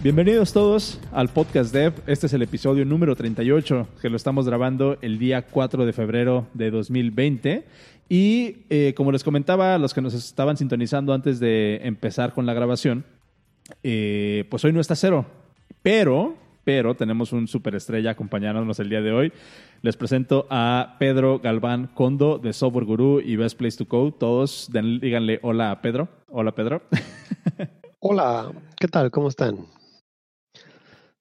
Bienvenidos todos al podcast Dev. Este es el episodio número 38 que lo estamos grabando el día 4 de febrero de 2020. Y eh, como les comentaba a los que nos estaban sintonizando antes de empezar con la grabación, eh, pues hoy no está cero. Pero, pero tenemos un superestrella acompañándonos el día de hoy. Les presento a Pedro Galván Condo de Software Guru y Best Place to Code. Todos díganle hola a Pedro. Hola Pedro. Hola, ¿qué tal? ¿Cómo están?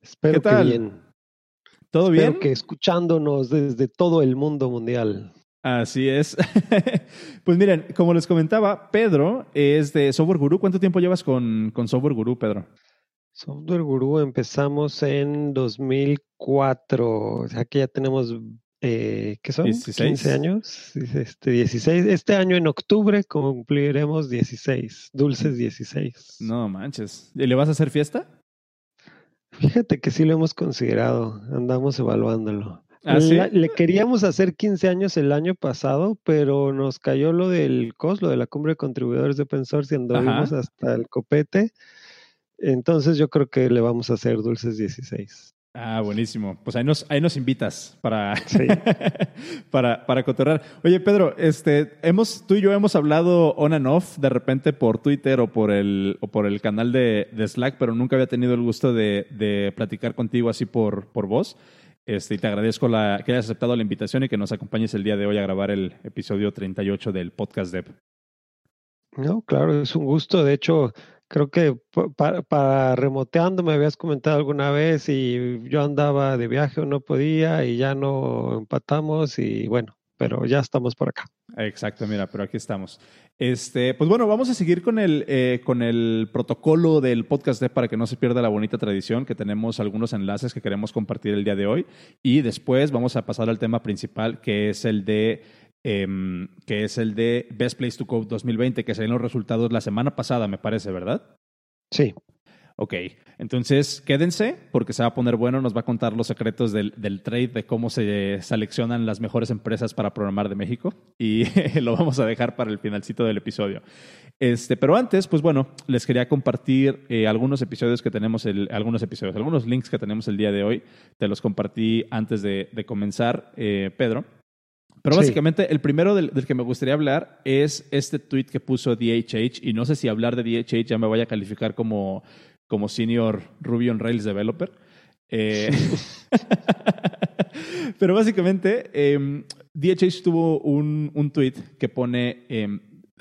Espero ¿Qué tal? que bien. ¿Todo Espero bien? que escuchándonos desde todo el mundo mundial. Así es. pues miren, como les comentaba, Pedro es de Software Guru. ¿Cuánto tiempo llevas con, con Software Guru, Pedro? Software Guru empezamos en 2004, o sea que ya tenemos, eh, ¿qué son? 16. 15 años. Este, 16. Este año en octubre cumpliremos 16, dulces 16. No manches. ¿Y le vas a hacer fiesta? Fíjate que sí lo hemos considerado, andamos evaluándolo. ¿Ah, sí? La- le queríamos hacer 15 años el año pasado, pero nos cayó lo del COS, lo de la cumbre de contribuidores de open source y anduvimos hasta el copete. Entonces yo creo que le vamos a hacer dulces 16. Ah, buenísimo. Pues ahí nos, ahí nos invitas para, Sí. para, para cotorrar. Oye, Pedro, este, hemos, tú y yo hemos hablado on and off de repente por Twitter o por el, o por el canal de, de Slack, pero nunca había tenido el gusto de, de platicar contigo así por, por voz. Este, y te agradezco la, que hayas aceptado la invitación y que nos acompañes el día de hoy a grabar el episodio 38 del podcast Dev. No, claro, es un gusto. De hecho, creo que pa- para, para remoteando me habías comentado alguna vez y yo andaba de viaje o no podía y ya no empatamos y bueno, pero ya estamos por acá. Exacto, mira, pero aquí estamos. Este, pues bueno, vamos a seguir con el, eh, con el protocolo del podcast de para que no se pierda la bonita tradición, que tenemos algunos enlaces que queremos compartir el día de hoy. Y después vamos a pasar al tema principal, que es el de em, que es el de Best Place to Code 2020, que salieron los resultados la semana pasada, me parece, ¿verdad? Sí. Ok, entonces quédense porque se va a poner bueno, nos va a contar los secretos del, del trade, de cómo se seleccionan las mejores empresas para programar de México y lo vamos a dejar para el finalcito del episodio. Este, pero antes, pues bueno, les quería compartir eh, algunos episodios que tenemos, el, algunos episodios, algunos links que tenemos el día de hoy. Te los compartí antes de, de comenzar, eh, Pedro. Pero Sí. básicamente el primero del, del que me gustaría hablar es este tweet que puso DHH y no sé si hablar de DHH ya me vaya a calificar como, como senior Ruby on Rails developer. Eh, pero básicamente eh, DHH tuvo un, un tweet que pone eh,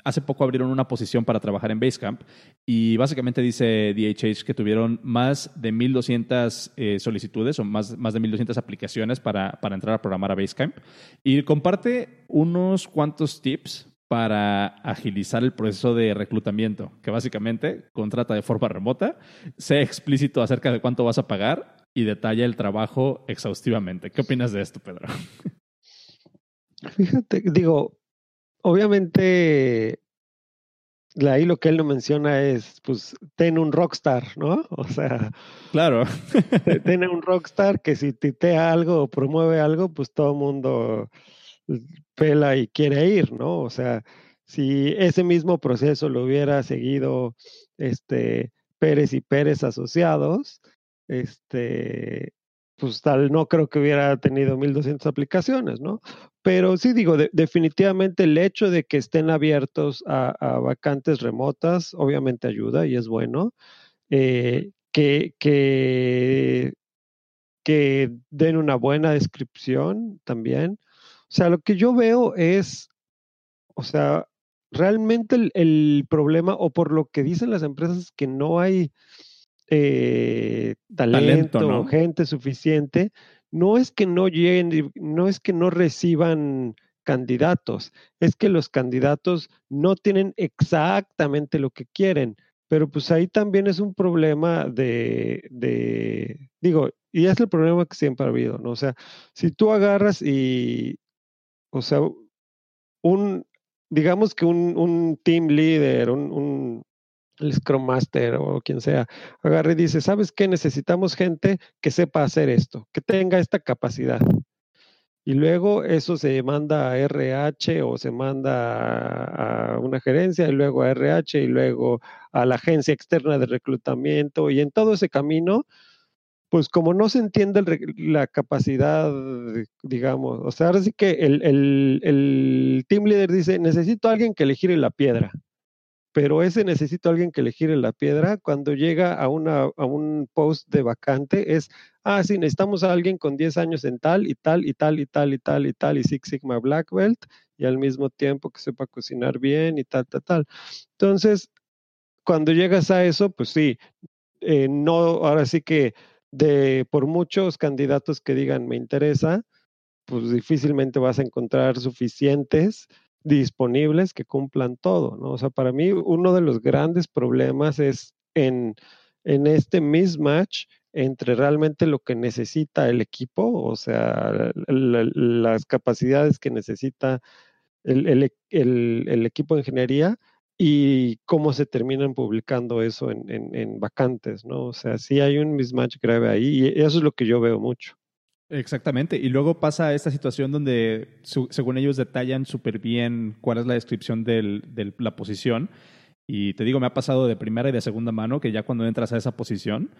hace poco abrieron una posición para trabajar en Basecamp y básicamente dice DHH que tuvieron más de 1.200 eh, solicitudes o más, más de 1.200 aplicaciones para, para entrar a programar a Basecamp y comparte unos cuantos tips para agilizar el proceso de reclutamiento, que básicamente contrata de forma remota, sea explícito acerca de cuánto vas a pagar y detalla el trabajo exhaustivamente. ¿Qué opinas de esto, Pedro? Fíjate, digo, obviamente ahí lo que él no menciona es, pues, ten un rockstar, ¿no? O sea, Claro. te- ten un rockstar que si titea algo o promueve algo, pues todo el mundo pela y quiere ir, ¿no? O sea, si ese mismo proceso lo hubiera seguido este Pérez y Pérez asociados, este, pues tal, no creo que hubiera tenido 1200 aplicaciones, ¿no? Pero sí digo, de- definitivamente el hecho de que estén abiertos a, a vacantes remotas, obviamente ayuda y es bueno. Eh, que, que, que den una buena descripción también. O sea, lo que yo veo es, o sea, realmente el, el problema, o por lo que dicen las empresas, es que no hay eh, Talento, talento, ¿no? o gente suficiente. No es que no lleguen, no es que no reciban candidatos, es que los candidatos no tienen exactamente lo que quieren. Pero pues ahí también es un problema de, de, digo, y es el problema que siempre ha habido, ¿no? O sea, si tú agarras y, o sea, un, digamos que un, un team leader, un, un el Scrum Master o quien sea, agarra y dice, ¿sabes qué? Necesitamos gente que sepa hacer esto, que tenga esta capacidad. y luego eso se manda a RH o se manda a una gerencia y luego a RH y luego a la agencia externa de reclutamiento y en todo ese camino, pues como no se entiende la capacidad, digamos, o sea, ahora sí que el team leader dice, necesito a alguien que le gire la piedra pero ese necesito alguien que le gire la piedra. Cuando llega a, a un post de vacante es, ah, sí, necesitamos a alguien con 10 años en tal y tal y tal y tal y tal y tal y Six Sigma Black Belt y al mismo tiempo que sepa cocinar bien y tal, tal, tal. Entonces, cuando llegas a eso, pues sí, eh, no, ahora sí que de por muchos candidatos que digan me interesa, pues difícilmente vas a encontrar suficientes disponibles que cumplan todo, ¿no? O sea, para mí uno de los grandes problemas es en, en este mismatch entre realmente lo que necesita el equipo, o sea, las capacidades que necesita el, el, el, equipo de ingeniería y cómo se terminan publicando eso en, en, en, vacantes, ¿no? O sea, sí hay un mismatch grave ahí y eso es lo que yo veo mucho. Exactamente. Y luego pasa esta situación donde, según ellos, detallan súper bien cuál es la descripción de la posición. Y te digo, me ha pasado de primera y de segunda mano que ya cuando entras a esa posición,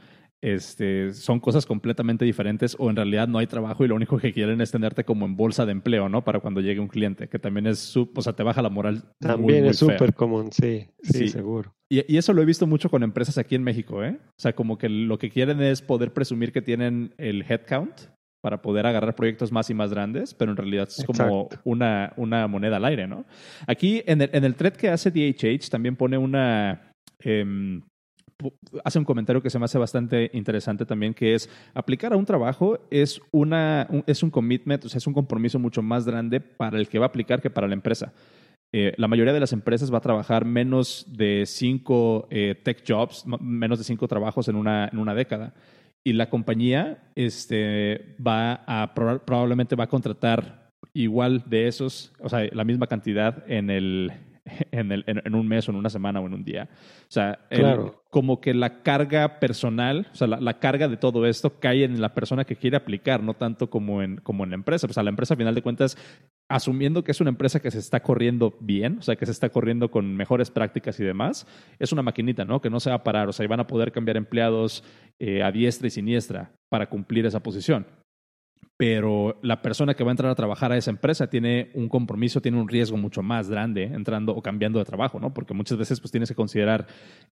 este, son cosas completamente diferentes o en realidad no hay trabajo y lo único que quieren es tenerte como en bolsa de empleo, ¿no? Para cuando llegue un cliente, que también es, o sea, te baja la moral. También es súper común, sí, sí, seguro. Y, y, eso lo he visto mucho con empresas aquí en México, ¿eh? O sea, como que lo que quieren es poder presumir que tienen el headcount para poder agarrar proyectos más y más grandes, pero en realidad es como una, una, moneda al aire, ¿no? Aquí en el, en el thread que hace DHH también pone una... Em, hace un comentario que se me hace bastante interesante también, que es aplicar a un trabajo es, una, un, es un commitment, o sea, es un compromiso mucho más grande para el que va a aplicar que para la empresa. Eh, la mayoría de las empresas va a trabajar menos de cinco eh, tech jobs, menos de cinco trabajos en una, en una década y la compañía este, va a probablemente va a contratar igual de esos, o sea, la misma cantidad en el, en, el, en, un mes o en una semana o en un día. O sea, como que la carga personal, o sea, la, carga de todo esto cae en la persona que quiere aplicar, no tanto como en, como en la empresa. O sea, la empresa, a final de cuentas, asumiendo que es una empresa que se está corriendo bien, o sea, que se está corriendo con mejores prácticas y demás, es una maquinita, ¿no? Que no se va a parar, o sea, y van a poder cambiar empleados eh, a diestra y siniestra para cumplir esa posición pero la persona que va a entrar a trabajar a esa empresa tiene un compromiso, tiene un riesgo mucho más grande entrando o cambiando de trabajo, ¿no? Porque muchas veces pues tienes que considerar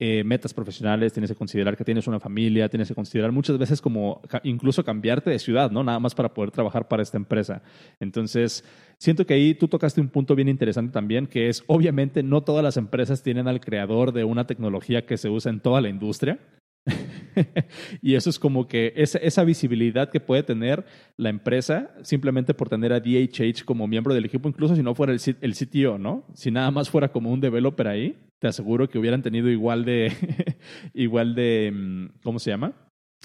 eh, metas profesionales, tienes que considerar que tienes una familia, tienes que considerar muchas veces como incluso cambiarte de ciudad, ¿no? Nada más para poder trabajar para esta empresa. Entonces, siento que ahí tú tocaste un punto bien interesante también, que es obviamente no todas las empresas tienen al creador de una tecnología que se usa en toda la industria. y eso es como que esa, visibilidad que puede tener la empresa simplemente por tener a DHH como miembro del equipo, incluso si no fuera el, el CTO, ¿no? Si nada más fuera como un developer ahí, te aseguro que hubieran tenido igual de, igual de, mm, ¿cómo se llama?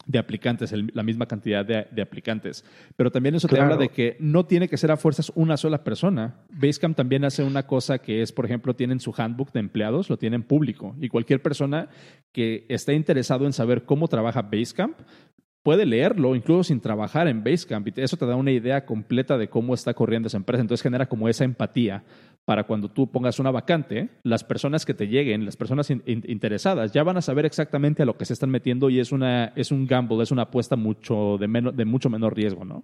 De aplicantes, la misma cantidad de, aplicantes. Pero también eso te habla de que no tiene que ser a fuerzas una sola persona. Basecamp también hace una cosa que es, por ejemplo, tienen su handbook de empleados, lo tienen público. Y cualquier persona que esté interesado en saber cómo trabaja Basecamp puede leerlo incluso sin trabajar en Basecamp y eso te da una idea completa de cómo está corriendo esa empresa. Entonces genera como esa empatía para cuando tú pongas una vacante, las personas que te lleguen, las personas interesadas, ya van a saber exactamente a lo que se están metiendo y es, una, es un gamble, es una apuesta mucho de, menos, de mucho menor riesgo, ¿no?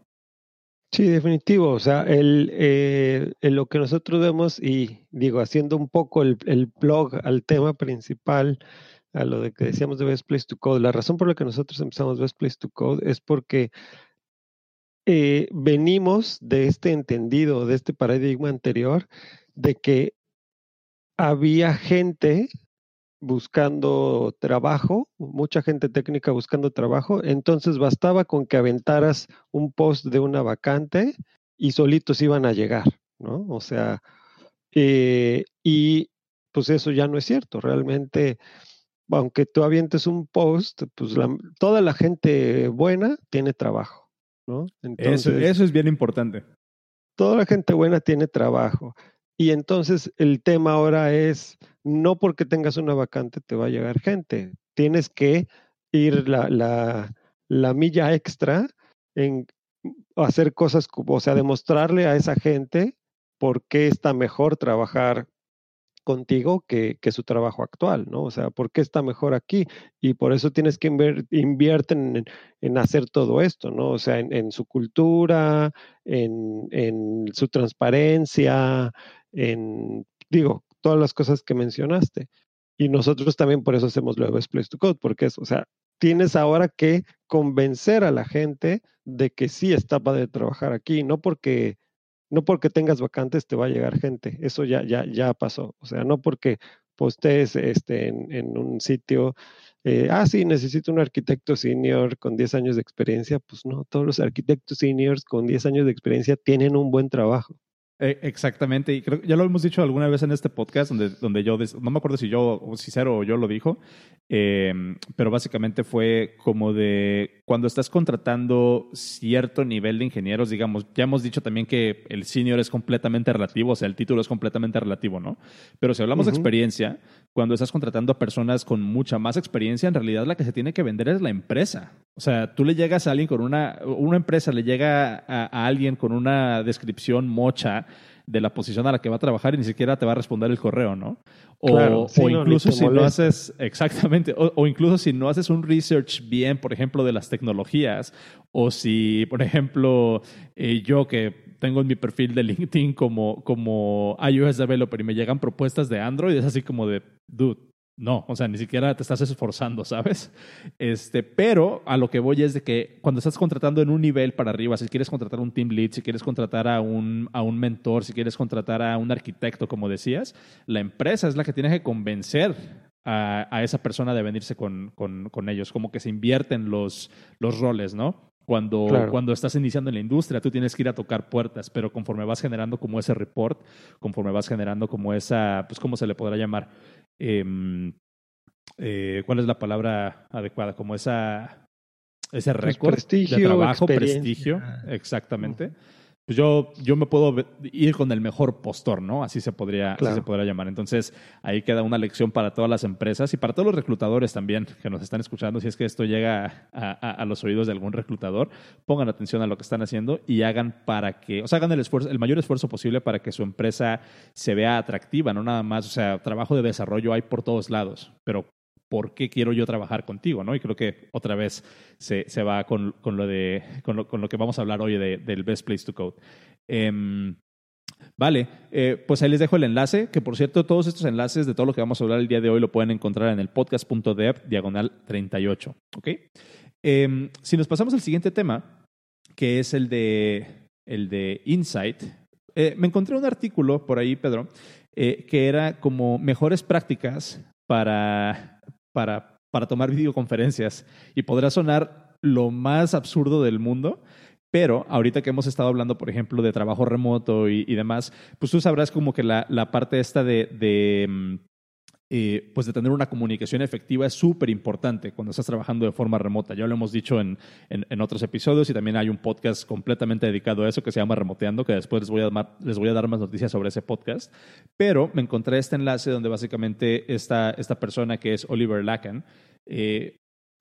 Sí, definitivo. O sea, el, eh, lo que nosotros vemos y digo, haciendo un poco el, el blog al tema principal, a lo de que decíamos de Best Place to Code. La razón por la que nosotros empezamos Best Place to Code es porque eh, venimos de este entendido, de este paradigma anterior, de que había gente buscando trabajo, mucha gente técnica buscando trabajo, entonces bastaba con que aventaras un post de una vacante y solitos iban a llegar, ¿no? O sea, eh, y pues eso ya no es cierto, realmente aunque tú avientes un post, pues toda la gente buena tiene trabajo, ¿no? eso, eso es bien importante. Toda la gente buena tiene trabajo. Y entonces el tema ahora es, no porque tengas una vacante te va a llegar gente, tienes que ir la, la, la milla extra en hacer cosas, o sea, demostrarle a esa gente por qué está mejor trabajar contigo que, su trabajo actual, ¿no? O sea, ¿por qué está mejor aquí? Y por eso tienes que invertir en, hacer todo esto, ¿no? O sea, en, su cultura, en, su transparencia, en, digo, todas las cosas que mencionaste. Y nosotros también por eso hacemos lo de Best Place to Code, porque es, o sea, tienes ahora que convencer a la gente de que sí está padre trabajar aquí, no porque no porque tengas vacantes te va a llegar gente, eso ya, ya, ya pasó. O sea, no porque postees este, en, un sitio, eh, ah, sí, necesito un arquitecto senior con 10 años de experiencia, pues no, todos los arquitectos seniors con 10 años de experiencia tienen un buen trabajo. Eh, exactamente, y creo que ya lo hemos dicho alguna vez en este podcast, donde, donde yo, no me acuerdo si yo, o si Cero o yo lo dijo, eh, pero básicamente fue como de cuando estás contratando cierto nivel de ingenieros, digamos, ya hemos dicho también que el senior es completamente relativo, o sea, el título es completamente relativo, ¿no? Pero si hablamos de experiencia, cuando estás contratando a personas con mucha más experiencia, en realidad la que se tiene que vender es la empresa. O sea, tú le llegas a alguien con una, una empresa le llega a, alguien con una descripción mocha de la posición a la que va a trabajar y ni siquiera te va a responder el correo, ¿no? O, incluso si no haces, exactamente, o, incluso si no haces un research bien, por ejemplo, de las tecnologías, o si, por ejemplo, eh, yo que tengo en mi perfil de LinkedIn como, como iOS developer y me llegan propuestas de Android, es así como de, dude, no, o sea, ni siquiera te estás esforzando, ¿sabes? Este, pero a lo que voy es de que cuando estás contratando en un nivel para arriba, si quieres contratar un team lead, si quieres contratar a un, a un mentor, si quieres contratar a un arquitecto, como decías, la empresa es la que tiene que convencer a, a esa persona de venirse con, con, con, ellos, como que se invierten los, los roles, ¿no? Cuando, cuando estás iniciando en la industria, tú tienes que ir a tocar puertas, pero conforme vas generando como ese report, conforme vas generando como esa, pues, ¿cómo se le podrá llamar? Em, eh, ¿Cuál es la palabra adecuada? Como esa, ese pues récord de trabajo, prestigio, exactamente pues yo, yo me puedo ir con el mejor postor, ¿no? Así se podría, se podría llamar. Entonces, ahí queda una lección para todas las empresas y para todos los reclutadores también que nos están escuchando. Si es que esto llega a, los oídos de algún reclutador, pongan atención a lo que están haciendo y hagan para que, o sea, hagan el esfuerzo, el mayor esfuerzo posible para que su empresa se vea atractiva, no nada más, o sea, trabajo de desarrollo hay por todos lados, pero por qué quiero yo trabajar contigo, ¿no? Y creo que otra vez se, se va con, con, lo de, con lo, con, lo, que vamos a hablar hoy de, del Best Place to Code. Em, vale, eh, pues ahí les dejo el enlace, que por cierto, todos estos enlaces de todo lo que vamos a hablar el día de hoy lo pueden encontrar en el podcast.dev diagonal 38, ¿ok? Em, si nos pasamos al siguiente tema, que es el de, el de Insight, eh, me encontré un artículo por ahí, Pedro, eh, que era como mejores prácticas para para, para tomar videoconferencias y podrá sonar lo más absurdo del mundo, pero ahorita que hemos estado hablando, por ejemplo, de trabajo remoto y, demás, pues tú sabrás como que la, la parte esta de, mm, eh, pues de tener una comunicación efectiva es súper importante cuando estás trabajando de forma remota. Ya lo hemos dicho en, en, otros episodios y también hay un podcast completamente dedicado a eso que se llama Remoteando, que después les voy, a dar, les voy a dar más noticias sobre ese podcast. Pero me encontré este enlace donde básicamente esta, esta persona que es Oliver Lacan eh,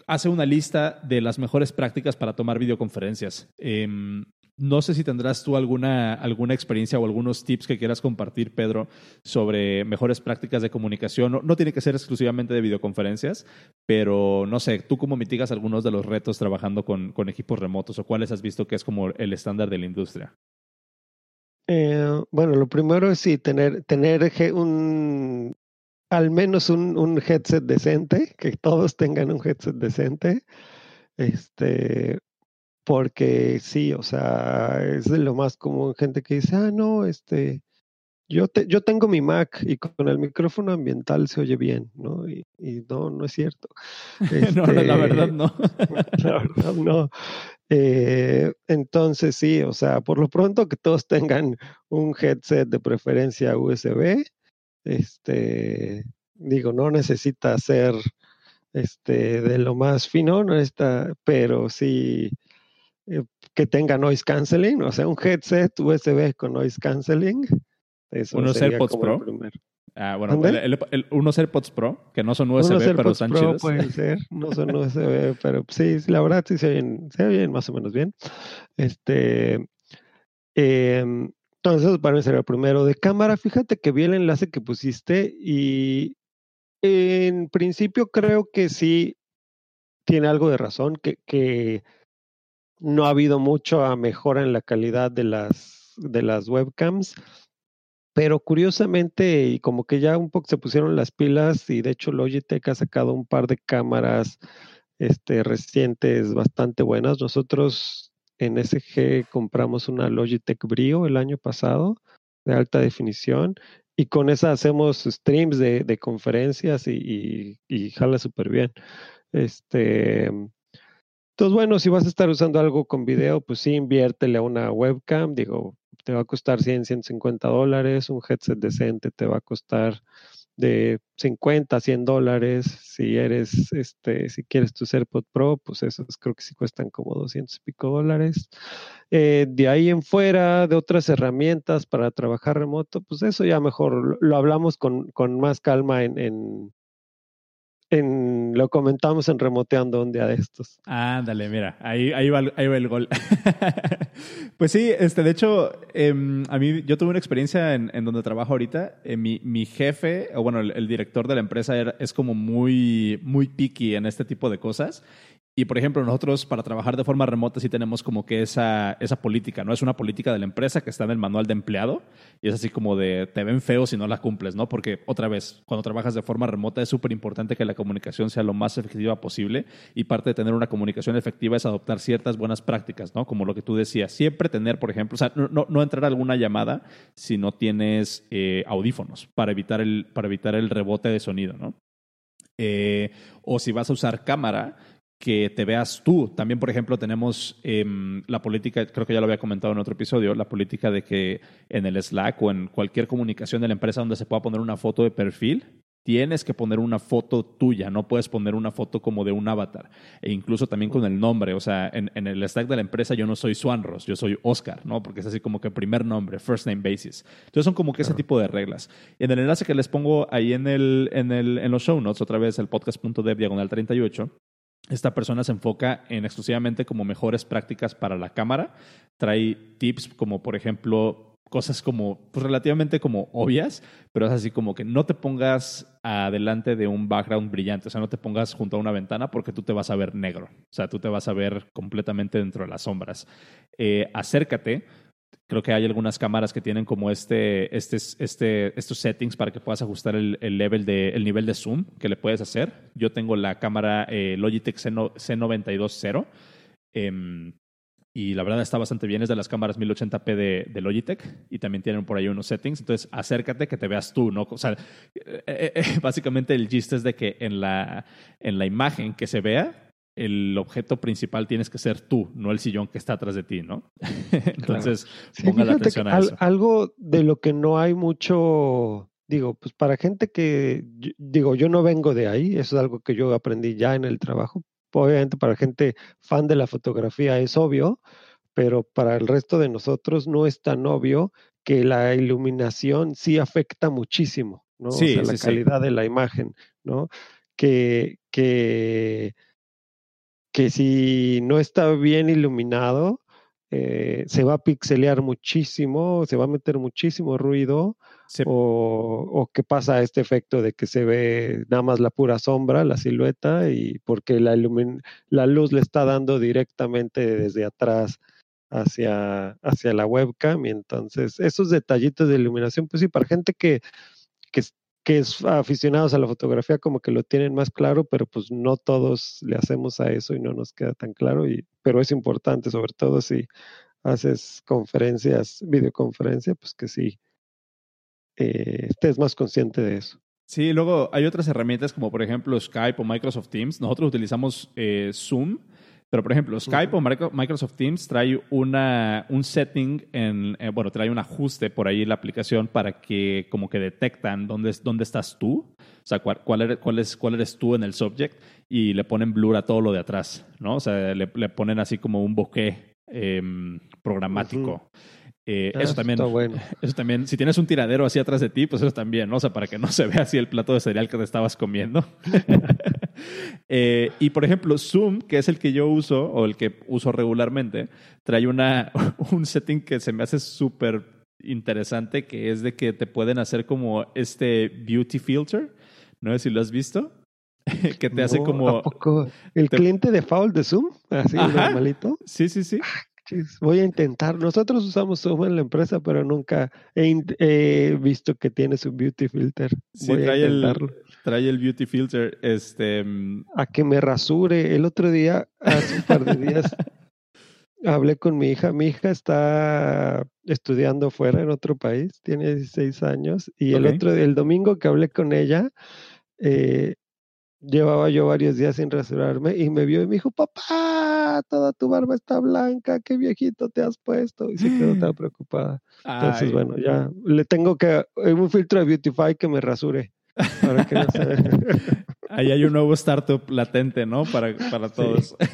hace una lista de las mejores prácticas para tomar videoconferencias. Em, no sé si tendrás tú alguna, alguna experiencia o algunos tips que quieras compartir, Pedro, sobre mejores prácticas de comunicación. No, tiene que ser exclusivamente de videoconferencias, pero no sé, ¿tú cómo mitigas algunos de los retos trabajando con, con equipos remotos o cuáles has visto que es como el estándar de la industria? Eh, bueno, lo primero es sí, tener, tener un, al menos un, un headset decente, que todos tengan un headset decente. Este, porque sí, o sea, es de lo más común gente que dice, ah, no, este, yo, te, yo tengo mi Mac y con el micrófono ambiental se oye bien, ¿no? Y, no, no es cierto. no, la este, verdad no. la verdad no. Eh, entonces sí, o sea, por lo pronto que todos tengan un headset de preferencia USB, este, digo, no necesita ser este, de lo más fino, no está, pero sí eh, que tenga noise canceling, o sea, un headset USB con noise canceling. Eso ¿Unos AirPods Pro? Ah, bueno, unos AirPods Pro, que no son USB, pero están Pro chidos. Pueden ser, no son USB, pero sí, la verdad sí se oyen, se oyen más o menos bien. Este, eh, entonces, para mí sería el primero. De cámara, fíjate que vi el enlace que pusiste y en principio creo que sí tiene algo de razón, que, que no ha habido mucho mejora en la calidad de las, de las webcams, pero curiosamente, y como que ya un poco se pusieron las pilas, y de hecho Logitech ha sacado un par de cámaras este, recientes bastante buenas. Nosotros en SG compramos una Logitech Brio el año pasado de alta definición y con esa hacemos streams de, de conferencias y, y, jala súper bien. Este, entonces, bueno, si vas a estar usando algo con video, pues sí, inviértele a una webcam. Digo, te va a costar 100, 150 dólares. Un headset decente te va a costar de 50 100 dólares. Si eres, este, si quieres tu AirPod Pro, pues esos creo que sí cuestan como 200 y pico dólares. Eh, de ahí en fuera, de otras herramientas para trabajar remoto, pues eso ya mejor lo, hablamos con, con, más calma en, en en, lo comentamos en remoteando un día de estos. Ándale, mira, ahí, ahí, va, ahí va el gol. pues sí, este, de hecho, em, a mí yo tuve una experiencia en, donde trabajo ahorita. Eh, mi, mi, jefe, o bueno, el, director de la empresa es como muy, muy picky en este tipo de cosas. Y por ejemplo, nosotros para trabajar de forma remota sí tenemos como que esa, esa política, ¿no? Es una política de la empresa que está en el manual de empleado y es así como de te ven feo si no la cumples, ¿no? Porque otra vez, cuando trabajas de forma remota es súper importante que la comunicación sea lo más efectiva posible y parte de tener una comunicación efectiva es adoptar ciertas buenas prácticas, ¿no? Como lo que tú decías, siempre tener, por ejemplo, o sea, no, no entrar a alguna llamada si no tienes eh, audífonos para evitar, el, para evitar el rebote de sonido, ¿no? Eh, o si vas a usar cámara, que te veas tú. También, por ejemplo, tenemos em, la política, creo que ya lo había comentado en otro episodio, la política de que en el Slack o en cualquier comunicación de la empresa donde se pueda poner una foto de perfil, tienes que poner una foto tuya, no puedes poner una foto como de un avatar. E incluso también con el nombre, o sea, en, el Slack de la empresa yo no soy Swanros, yo soy Oscar, ¿no? Porque es así como que primer nombre, first name basis. Entonces son como que ese tipo de reglas. Y en el enlace que les pongo ahí en, el, en, el, en los show notes, otra vez el podcast.dev diagonal 38, esta persona se enfoca en exclusivamente como mejores prácticas para la cámara. Trae tips como, por ejemplo, cosas como pues, relativamente como obvias, pero es así como que no te pongas adelante de un background brillante, o sea, no te pongas junto a una ventana porque tú te vas a ver negro, o sea, tú te vas a ver completamente dentro de las sombras. Eh, acércate Creo que hay algunas cámaras que tienen como este, este, este, estos settings para que puedas ajustar el, el, level de, el nivel de zoom que le puedes hacer. Yo tengo la cámara eh, Logitech C920 em, y la verdad está bastante bien. Es de las cámaras 1080p de, de, Logitech y también tienen por ahí unos settings. Entonces, acércate que te veas tú, ¿no? O sea, eh, eh, básicamente el chiste es de que en la, en la imagen que se vea el objeto principal tienes que ser tú, no el sillón que está atrás de ti, ¿no? Entonces, ponga la atención a eso. Algo de lo que no hay mucho, digo, pues para gente que, digo, yo no vengo de ahí, eso es algo que yo aprendí ya en el trabajo. Obviamente para gente fan de la fotografía es obvio, pero para el resto de nosotros no es tan obvio que la iluminación sí afecta muchísimo, ¿no? Sí, o sea, la calidad de la imagen, ¿no? Que, que que si no está bien iluminado, eh, se va a pixelear muchísimo, se va a meter muchísimo ruido, o, o que pasa este efecto de que se ve nada más la pura sombra, la silueta, y porque la, la luz le está dando directamente desde atrás hacia, hacia la webcam, y entonces esos detallitos de iluminación, pues sí, para gente que, que que es aficionados a la fotografía como que lo tienen más claro, pero pues no todos le hacemos a eso y no nos queda tan claro, y, pero es importante, sobre todo si haces conferencias, videoconferencia, pues que sí, eh, estés más consciente de eso. Sí, luego hay otras herramientas como por ejemplo Skype o Microsoft Teams. Nosotros utilizamos eh, Zoom pero, por ejemplo, Skype o Microsoft Teams trae una, un setting, en, eh, bueno, trae un ajuste por ahí en la aplicación para que como que detectan dónde, dónde estás tú, o sea, cuál, cuál, eres, cuál, es, cuál eres tú en el subject y le ponen blur a todo lo de atrás, ¿no? O sea, le, le ponen así como un bokeh em, programático. Eh, Ah, eso también, bueno. eso también, si tienes un tiradero así atrás de ti, pues eso también, ¿no? O sea, para que no se vea así el plato de cereal que te estabas comiendo. Eh, y por ejemplo, Zoom, que es el que yo uso o el que uso regularmente, trae una, un setting que se me hace súper interesante, que es de que te pueden hacer como este beauty filter. No sé si lo has visto. que te hace como... ¿a poco? ¿El te- cliente default de Zoom? Así, Ajá. normalito. Sí, sí, sí. Voy a intentar. Nosotros usamos Zoom en la empresa, pero nunca he, visto que tiene su beauty filter. Sí, Voy a trae el, intentarlo. trae el beauty filter. Este, A que me rasure. El otro día, hace un par de días, hablé con mi hija. Mi hija está estudiando fuera en otro país, tiene 16 años. Y el otro, el domingo que hablé con ella, eh, llevaba yo varios días sin rasurarme y me vio y me dijo, papá, toda tu barba está blanca, qué viejito te has puesto. Y se quedó tan preocupada. Entonces, ay, bueno, ya le tengo que, eh, un filtro de Beautify que me rasure. Para que no se Ahí hay un nuevo startup latente, ¿no? Para, para todos.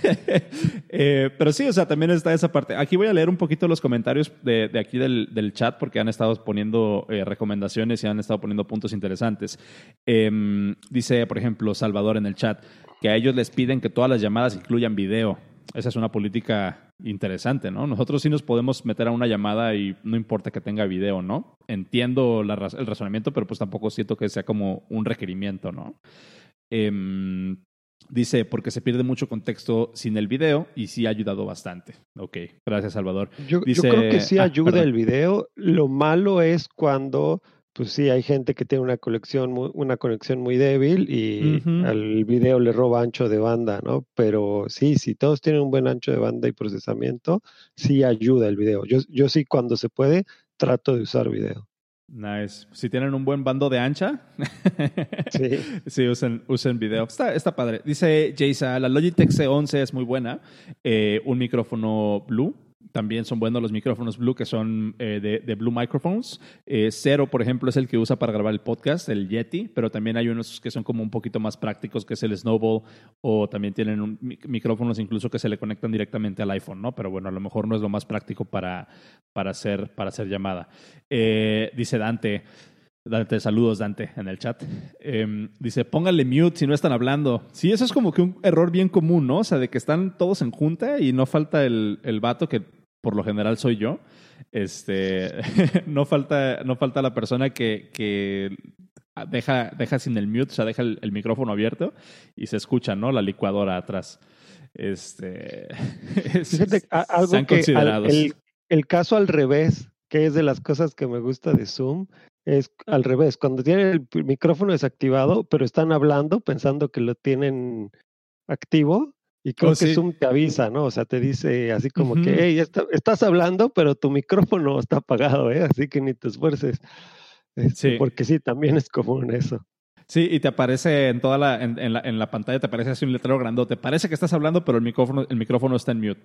Eh, pero sí, o sea, también está esa parte. Aquí voy a leer un poquito los comentarios de, de aquí del, del chat porque han estado poniendo eh, recomendaciones y han estado poniendo puntos interesantes. Em, dice, por ejemplo, Salvador en el chat, que a ellos les piden que todas las llamadas incluyan video. Esa es una política interesante, ¿no? Nosotros sí nos podemos meter a una llamada y no importa que tenga video, ¿no? Entiendo la el razonamiento, pero pues tampoco siento que sea como un requerimiento, ¿no? Em, dice, porque se pierde mucho contexto sin el video y sí ha ayudado bastante. Ok, gracias Salvador. Yo, creo que sí ah, ayuda el video. Lo malo es cuando, pues sí, hay gente que tiene una conexión muy, una conexión muy débil y al video le roba ancho de banda, ¿no? Pero sí, si todos tienen un buen ancho de banda y procesamiento, sí ayuda el video. Yo, yo sí, cuando se puede, trato de usar video. Nice. Si tienen un buen bando de ancha, Sí. sí, usen, usen video. Está, está padre. Dice Jaysa, la Logitech C11 es muy buena. Eh, un micrófono Blue. También son buenos los micrófonos Blue que son eh, de, Blue Microphones. Eh, Cero, por ejemplo, es el que usa para grabar el podcast, el Yeti, pero también hay unos que son como un poquito más prácticos, que es el Snowball, o también tienen un- mi- micrófonos incluso que se le conectan directamente al iPhone, ¿no? Pero bueno, a lo mejor no es lo más práctico para, para, hacer, para hacer llamada. Eh, dice Dante, Dante, saludos Dante en el chat. Em, dice, póngale mute si no están hablando. Sí, eso es como que un error bien común, ¿no? O sea, de que están todos en junta y no falta el, el vato que por lo general soy yo. Este, no falta, no falta la persona que, que deja, deja sin el mute, o sea, deja el, el micrófono abierto y se escucha, ¿no? La licuadora atrás. Este, es- Fíjate, algo sean que al- el, el caso al revés, que es de las cosas que me gusta de Zoom, es al revés, cuando tienen el micrófono desactivado, pero están hablando pensando que lo tienen activo, y creo Oh, que sí. Zoom te avisa, ¿no? O sea, te dice así como que, hey, está- estás hablando, pero tu micrófono está apagado, ¿eh? Así que ni te esfuerces. Este, Sí. Porque sí, también es común eso. Sí, y te aparece en toda la, en, en la, en la pantalla, te aparece así un letrero grandote. Parece que estás hablando, pero el micrófono, el micrófono está en mute.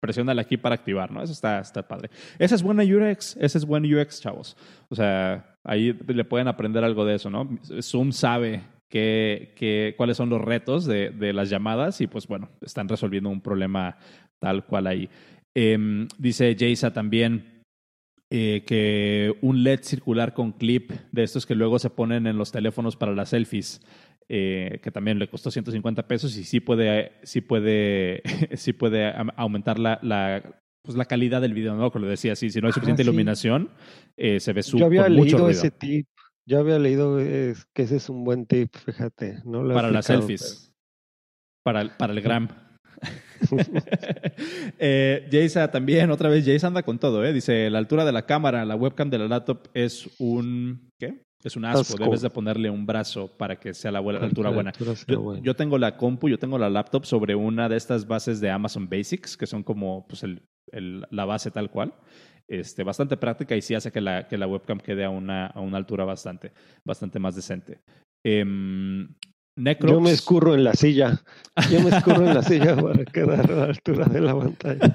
Presiónale aquí para activar, ¿no? Eso está, está padre. Esa es buena UX, ese es buen UX, chavos. O sea, ahí le pueden aprender algo de eso, ¿no? Zoom sabe que, que, cuáles son los retos de, de las llamadas y pues bueno, están resolviendo un problema tal cual ahí. Em, dice Jaysa también eh, que un LED circular con clip de estos que luego se ponen en los teléfonos para las selfies, eh, que también le costó 150 pesos y sí puede, sí puede, sí puede aumentar la, pues la calidad del video, ¿no? Como lo decía, sí, si no hay Ah, suficiente sí. iluminación, eh, se ve su, Yo había leído ruido. ese tip. Yo había leído eh, que ese es un buen tip, fíjate. No lo para las selfies, para, el- para el gram. eh, también, otra vez, Jaysa anda con todo, ¿eh? Dice, la altura de la cámara, la webcam de la laptop es un... ¿Qué? Es un asco. Asco. Debes de ponerle un brazo para que sea la, buena- la altura La buena. altura Yo, buena. yo tengo la compu, yo tengo la laptop sobre una de estas bases de Amazon Basics, que son como pues, el- la base tal cual. Este, bastante práctica y sí hace que la, que la webcam quede a una, a una altura bastante, bastante más decente. Em, Necrox. Yo me escurro en la silla. Yo me escurro en la silla para quedar a la altura de la pantalla.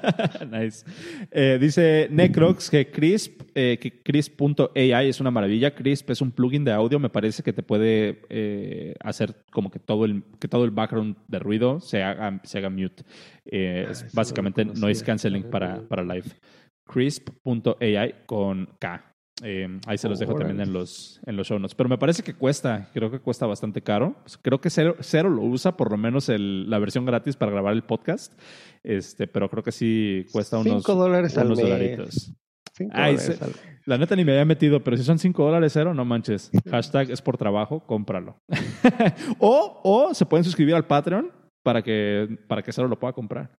nice. Eh, dice Necrox que Crisp, eh, que Crisp.ai es una maravilla. Crisp es un plugin de audio, me parece que te puede eh, hacer como que todo el, que todo el background de ruido se haga, se haga mute. Eh, Ah, es básicamente noise canceling para, para live. crisp.ai con K. Eh, ahí se los dejo también en los, en los show notes. Pero me parece que cuesta, creo que cuesta bastante caro. Pues creo que cero, cero, lo usa, por lo menos el, la versión gratis para grabar el podcast. Este, pero creo que sí cuesta unos, Cinco dólares unos al mes. dolaritos. Cinco Ay, dólares se- al- La neta ni me había metido, pero si son 5 dólares cero, no manches. Hashtag es por trabajo, cómpralo. o, o se pueden suscribir al Patreon para que, para que cero lo pueda comprar.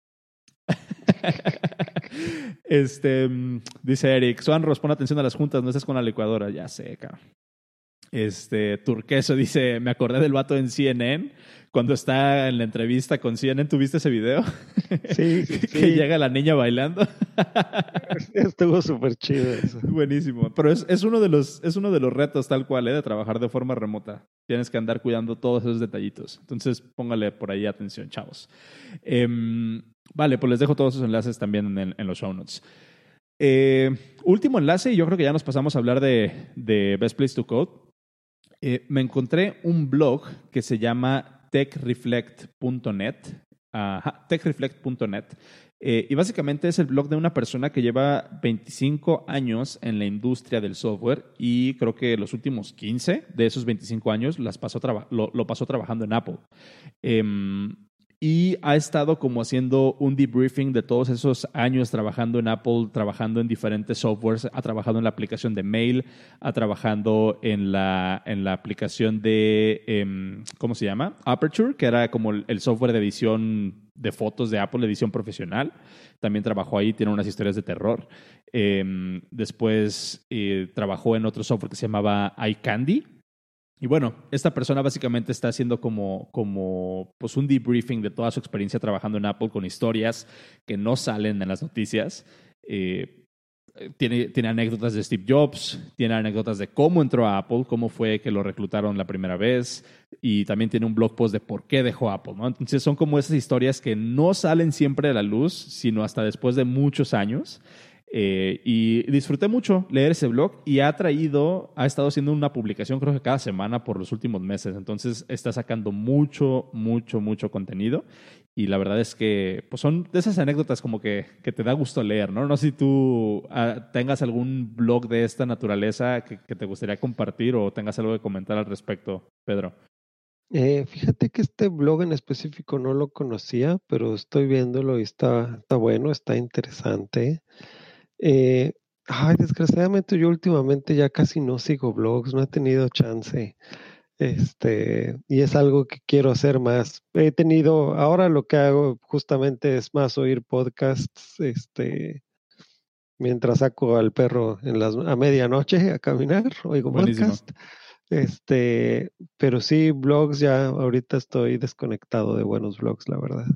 este, mm, dice Eric, Suanros, pon atención a las juntas, no estés con la licuadora. Ya sé, cabrón. Este, Turqueso dice, me acordé del vato en CNN cuando está en la entrevista con CNN. ¿Tuviste ese video? Sí, sí, que llega la niña bailando. Estuvo súper chido eso. Buenísimo. Pero es, es, uno de los, es uno de los retos tal cual, ¿eh? de trabajar de forma remota. Tienes que andar cuidando todos esos detallitos. Entonces, póngale por ahí atención, chavos. Em, vale, pues les dejo todos esos enlaces también en, los show notes. Eh, último enlace, y yo creo que ya nos pasamos a hablar de, de Best Place to Code. Eh, me encontré un blog que se llama techreflect.net. Techreflect.net. Eh, y básicamente es el blog de una persona que lleva 25 años en la industria del software y creo que los últimos 15 de esos 25 años las pasó lo, lo pasó trabajando en Apple. Y ha estado como haciendo un debriefing de todos esos años trabajando en Apple, trabajando en diferentes softwares, ha trabajado en la aplicación de mail, ha trabajado en la, en la aplicación de, em, ¿cómo se llama? Aperture, que era como el el software de edición de fotos de Apple, edición profesional. También trabajó ahí, tiene unas historias de terror. Em, después eh, trabajó en otro software que se llamaba iCandy, y bueno, esta persona básicamente está haciendo como, como pues un debriefing de toda su experiencia trabajando en Apple con historias que no salen en las noticias. Eh, tiene, tiene anécdotas de Steve Jobs, tiene anécdotas de cómo entró a Apple, cómo fue que lo reclutaron la primera vez y también tiene un blog post de por qué dejó Apple. ¿no? Entonces son como esas historias que no salen siempre a la luz, sino hasta después de muchos años. Eh, y disfruté mucho leer ese blog y ha traído, ha estado haciendo una publicación creo que cada semana por los últimos meses. Entonces está sacando mucho, mucho, mucho contenido. Y la verdad es que pues son de esas anécdotas como que, que te da gusto leer, ¿no? No sé si tú ah, tengas algún blog de esta naturaleza que, te gustaría compartir o tengas algo que comentar al respecto, Pedro. Eh, fíjate que este blog en específico no lo conocía, pero estoy viéndolo y está, está bueno, está interesante. Eh, ay, desgraciadamente yo últimamente ya casi no sigo blogs, no he tenido chance. Este, y es algo que quiero hacer más. He tenido, ahora lo que hago justamente es más oír podcasts, este, mientras saco al perro en las, a medianoche a caminar, oigo Buenísimo. podcast. Este, pero sí, blogs ya ahorita estoy desconectado de buenos blogs, la verdad.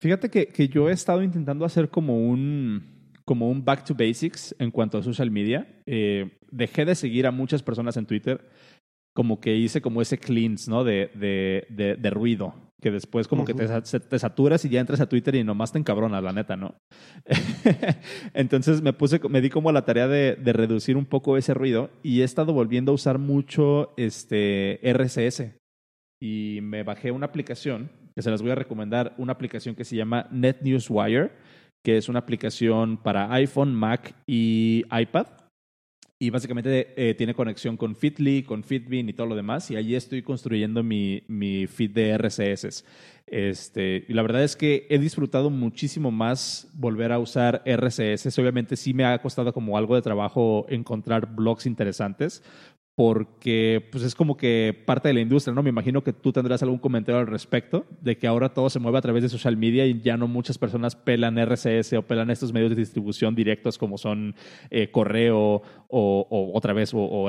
Fíjate que, que yo he estado intentando hacer como un, como un back to basics en cuanto a social media. Eh, dejé de seguir a muchas personas en Twitter, como que hice como ese cleanse, ¿no? De, de, de, de ruido, que después como que te, te saturas y ya entras a Twitter y nomás te encabronas, la neta, ¿no? Entonces me puse, me di como a la tarea de, de reducir un poco ese ruido y he estado volviendo a usar mucho este RSS y me bajé una aplicación que se las voy a recomendar, una aplicación que se llama NetNewsWire, que es una aplicación para iPhone, Mac y iPad. Y básicamente eh, tiene conexión con Fitly, con Fitbin y todo lo demás. Y allí estoy construyendo mi, mi feed de RSS. Este, y la verdad es que he disfrutado muchísimo más volver a usar RSS. Obviamente sí me ha costado como algo de trabajo encontrar blogs interesantes, porque pues es como que parte de la industria, ¿no? Me imagino que tú tendrás algún comentario al respecto de que ahora todo se mueve a través de social media y ya no muchas personas pelan RSS o pelan estos medios de distribución directos como son eh, correo o, otra vez o.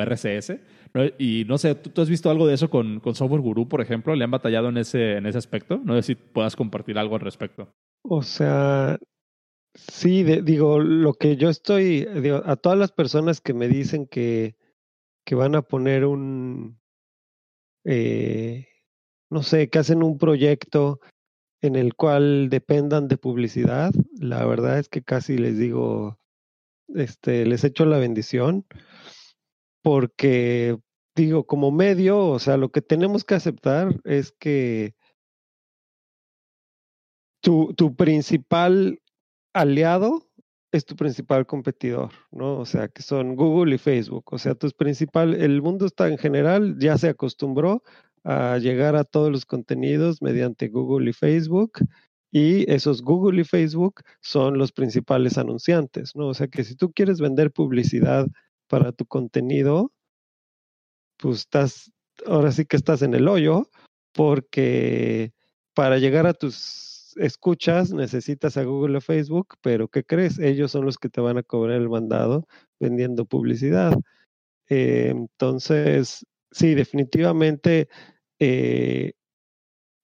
¿no? Y no sé, ¿tú, has visto algo de eso con, con Software Guru, por ejemplo? ¿Le han batallado en ese, en ese aspecto? No sé si puedas compartir algo al respecto. O sea, sí, digo, lo que yo estoy, a todas las personas que me dicen que, que van a poner un, eh, no sé, que hacen un proyecto en el cual dependan de publicidad, la verdad es que casi les digo, este, les echo la bendición, porque digo, como medio, o sea, lo que tenemos que aceptar es que tu, tu principal aliado es tu principal competidor, ¿no? O sea, que son Google y Facebook. O sea, tus principal, el mundo está en general, ya se acostumbró a llegar a todos los contenidos mediante Google y Facebook. Y esos Google y Facebook son los principales anunciantes, ¿no? O sea que si tú quieres vender publicidad para tu contenido, pues estás, ahora sí que estás en el hoyo, porque para llegar a tus escuchas necesitas a Google o Facebook, pero ¿qué crees? Ellos son los que te van a cobrar el mandado vendiendo publicidad. Eh, entonces, sí, definitivamente eh,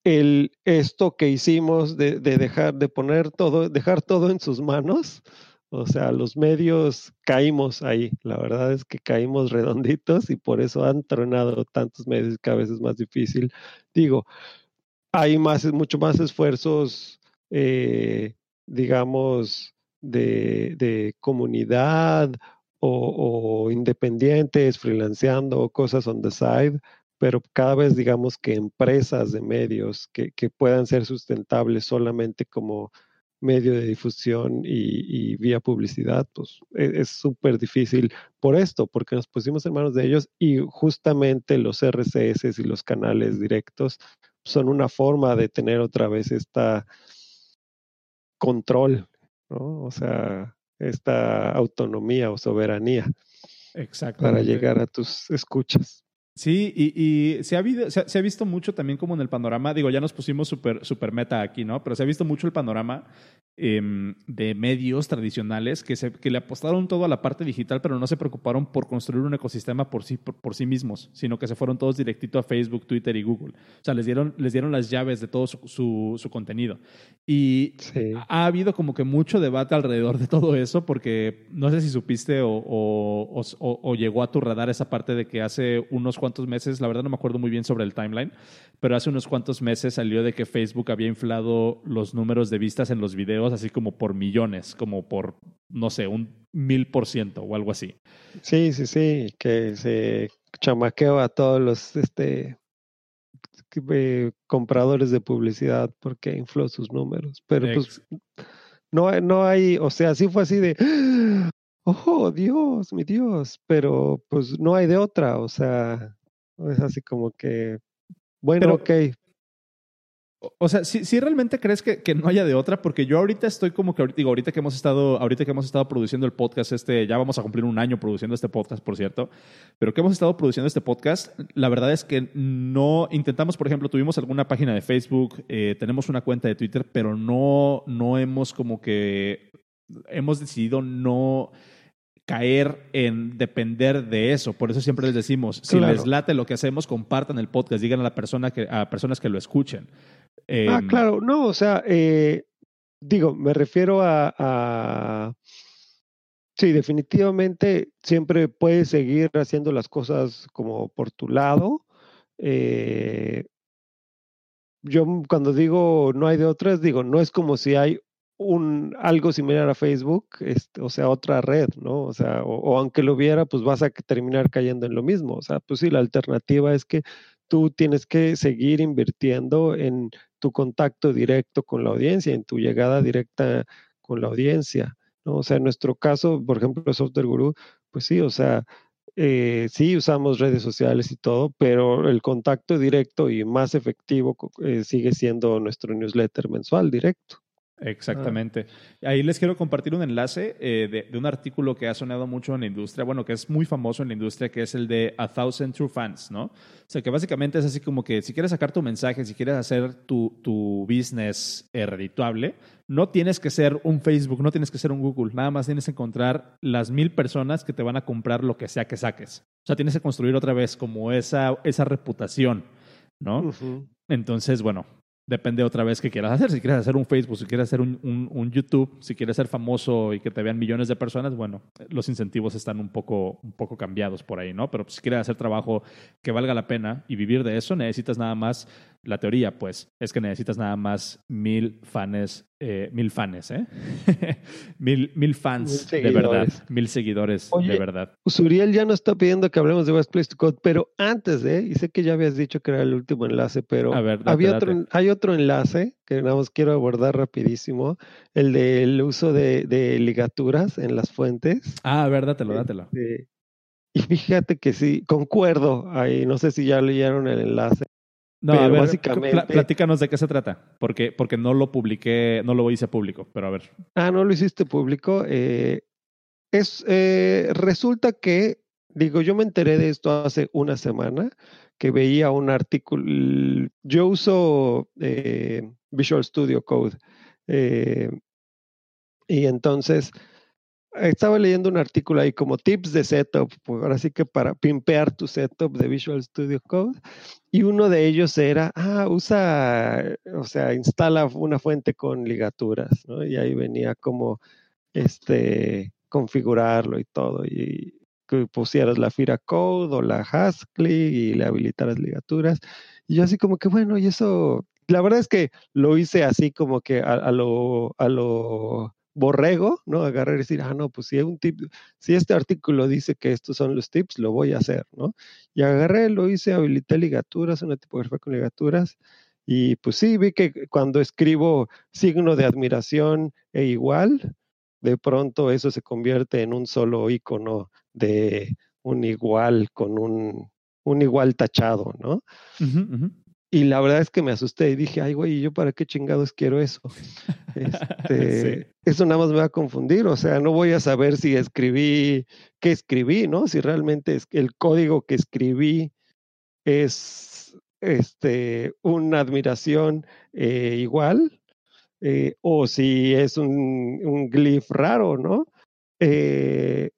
el, esto que hicimos de, de, dejar, de poner todo, dejar todo en sus manos, o sea, los medios caímos ahí. La verdad es que caímos redonditos y por eso han tronado tantos medios que a veces es más difícil. Digo, hay más, mucho más esfuerzos, eh, digamos, de, de comunidad o, o, independientes, freelanceando, cosas on the side, pero cada vez digamos que empresas de medios que, que puedan ser sustentables solamente como medio de difusión y, y vía publicidad, pues e, es súper difícil por esto, porque nos pusimos en manos de ellos y justamente los RCS y los canales directos son una forma de tener otra vez esta control, ¿no? O sea, esta autonomía o soberanía para llegar a tus escuchas. Sí, y, y se, ha habido, se, se, ha visto mucho también como en el panorama, digo, ya nos pusimos súper super meta aquí, ¿no? Pero se ha visto mucho el panorama eh, de medios tradicionales que, se, que le apostaron todo a la parte digital, pero no se preocuparon por construir un ecosistema por sí, por, por, sí mismos, sino que se fueron todos directito a Facebook, Twitter y Google. O sea, les dieron, les dieron las llaves de todo su, su, su contenido. Y sí. ha habido como que mucho debate alrededor de todo eso, porque no sé si supiste o, o, o, o llegó a tu radar esa parte de que hace unos cuantos meses, la verdad no me acuerdo muy bien sobre el timeline, pero hace unos cuantos meses salió de que Facebook había inflado los números de vistas en los videos así como por millones, como por, no sé, un mil por ciento o algo así. Sí, sí, sí, que se chamaqueó a todos los este, eh, compradores de publicidad porque infló sus números. Pero pues no, no hay, o sea, sí fue así de, oh Dios, mi Dios, pero pues no hay de otra, o sea, es así como que, bueno, pero, ok, o sea, si, si realmente crees que, que, no haya de otra, porque yo ahorita estoy como que digo, ahorita que hemos estado, ahorita que hemos estado produciendo el podcast, este, ya vamos a cumplir un año produciendo este podcast, por cierto, pero que hemos estado produciendo este podcast, la verdad es que no intentamos, por ejemplo, tuvimos alguna página de Facebook, eh, tenemos una cuenta de Twitter, pero no, no hemos como que hemos decidido no caer en depender de eso. Por eso siempre les decimos, si claro. les late lo que hacemos, compartan el podcast, digan a la persona que a personas que lo escuchen. Eh, ah, claro, no, o sea, eh, digo, me refiero a, a, sí, definitivamente siempre puedes seguir haciendo las cosas como por tu lado. Eh, yo cuando digo no hay de otras, digo, no es como si hay un algo similar a Facebook, este, o sea, otra red, ¿no? O sea, o, o, aunque lo hubiera, pues vas a terminar cayendo en lo mismo. O sea, pues sí, la alternativa es que tú tienes que seguir invirtiendo en tu contacto directo con la audiencia, en tu llegada directa con la audiencia, ¿no? O sea, en nuestro caso, por ejemplo, Software Guru, pues sí, o sea, eh, sí usamos redes sociales y todo, pero el contacto directo y más efectivo eh, sigue siendo nuestro newsletter mensual directo. Exactamente. Ah. Ahí les quiero compartir un enlace eh, de, de, un artículo que ha sonado mucho en la industria, bueno, que es muy famoso en la industria, que es el de A Thousand True Fans, ¿no? O sea, que básicamente es así como que si quieres sacar tu mensaje, si quieres hacer tu, tu business eh, redituable, no tienes que ser un Facebook, no tienes que ser un Google, nada más tienes que encontrar las mil personas que te van a comprar lo que sea que saques. O sea, tienes que construir otra vez como esa, esa reputación, ¿no? Uh -huh. Entonces, bueno, Depende otra vez qué quieras hacer. Si quieres hacer un Facebook, si quieres hacer un, un, YouTube, si quieres ser famoso y que te vean millones de personas, bueno, los incentivos están un poco, un poco cambiados por ahí, ¿no? Pero si quieres hacer trabajo que valga la pena y vivir de eso, necesitas nada más la teoría, pues, es que necesitas nada más mil fans, eh, mil fans, ¿eh? mil, mil fans de verdad, mil seguidores de verdad. Suriel ya no está pidiendo que hablemos de West Place to Code, pero antes, ¿eh? Y sé que ya habías dicho que era el último enlace, pero había Otro, hay otro enlace que nada más quiero abordar rapidísimo, el del uso de, de ligaturas en las fuentes. Ah, a ver, dátelo, dátelo. Este, y fíjate que sí, concuerdo ahí, no sé si ya leyeron el enlace. No, a ver, básicamente. platícanos de qué se trata, porque, porque no lo publiqué, no lo hice público, pero a ver. Ah, no lo hiciste público. Eh, es, eh, resulta que, digo, yo me enteré de esto hace una semana, que veía un artículo. Yo uso eh, Visual Studio Code. y entonces estaba leyendo un artículo ahí como tips de setup, pues ahora sí que para pimpear tu setup de Visual Studio Code. Y uno de ellos era, ah, usa, o sea, instala una fuente con ligaturas, ¿no? Y ahí venía como, este, configurarlo y todo. Y que pusieras la Fira Code o la Haskell y le habilitaras ligaturas. Y yo así como que, bueno, y eso, la verdad es que lo hice así como que a lo, a lo borrego, ¿no? Agarrar y decir, ah, no, pues si un tip, si este artículo dice que estos son los tips, lo voy a hacer, ¿no? Y agarré, lo hice, habilité ligaturas, una tipografía con ligaturas, y pues sí, vi que cuando escribo signo de admiración e igual, de pronto eso se convierte en un solo icono de un igual con un, un igual tachado, ¿no? Y la verdad es que me asusté y dije, ay, güey, ¿y yo para qué chingados quiero eso? Este, eso nada más me va a confundir, o sea, no voy a saber si escribí, qué escribí, ¿no? Si realmente es el código que escribí es este, una admiración eh, igual, eh, o si es un, un glif raro, ¿no? Eh,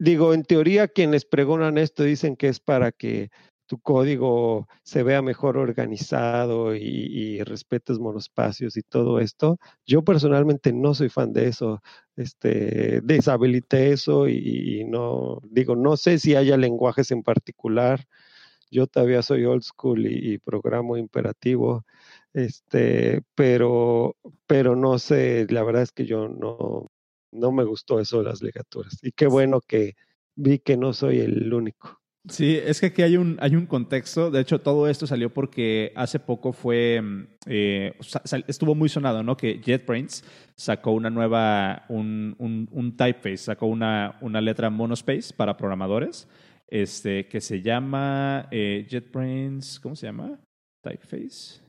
digo, en teoría quienes pregonan esto dicen que es para que tu código se vea mejor organizado y, respetes monospacios y todo esto. Yo personalmente no soy fan de eso. Este, deshabilité eso y, no, digo, no sé si haya lenguajes en particular. Yo todavía soy old school y, programo imperativo. Este, pero, pero no sé, la verdad es que yo no, no me gustó eso de las ligaturas. Y qué bueno que vi que no soy el único. Sí, es que aquí hay un, hay un contexto. De hecho, todo esto salió porque hace poco fue. Mm, eh, estuvo muy sonado, ¿no? Que JetBrains sacó una nueva. Un, un, typeface, sacó una, una letra monospace para programadores. Este, que se llama eh, JetBrains. ¿Cómo se llama? Typeface.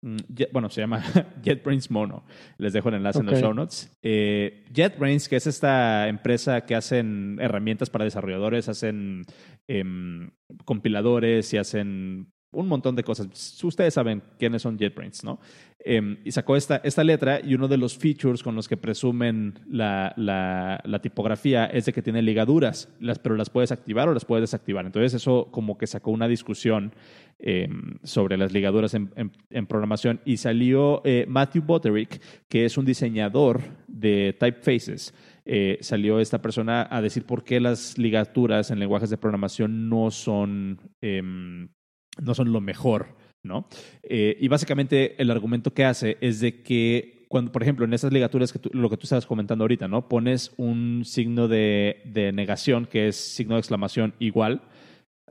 Mm, bueno, se llama JetBrains Mono. Les dejo el enlace en los show notes. Eh, JetBrains, que es esta empresa que hacen herramientas para desarrolladores, hacen em, compiladores y hacen un montón de cosas. Ustedes saben quiénes son JetBrains, ¿no? Em, y sacó esta, esta letra y uno de los features con los que presumen la, la, tipografía es de que tiene ligaduras, las, pero las puedes activar o las puedes desactivar. Entonces eso como que sacó una discusión em, sobre las ligaduras en, en, programación y salió eh, Matthew Botterick, que es un diseñador de typefaces. Eh, salió esta persona a decir por qué las ligaturas en lenguajes de programación no son em, no son lo mejor, ¿no? Eh, y básicamente el argumento que hace es de que cuando, por ejemplo, en esas ligaturas, que lo que tú estabas comentando ahorita, ¿no? Pones un signo de, negación, que es signo de exclamación igual,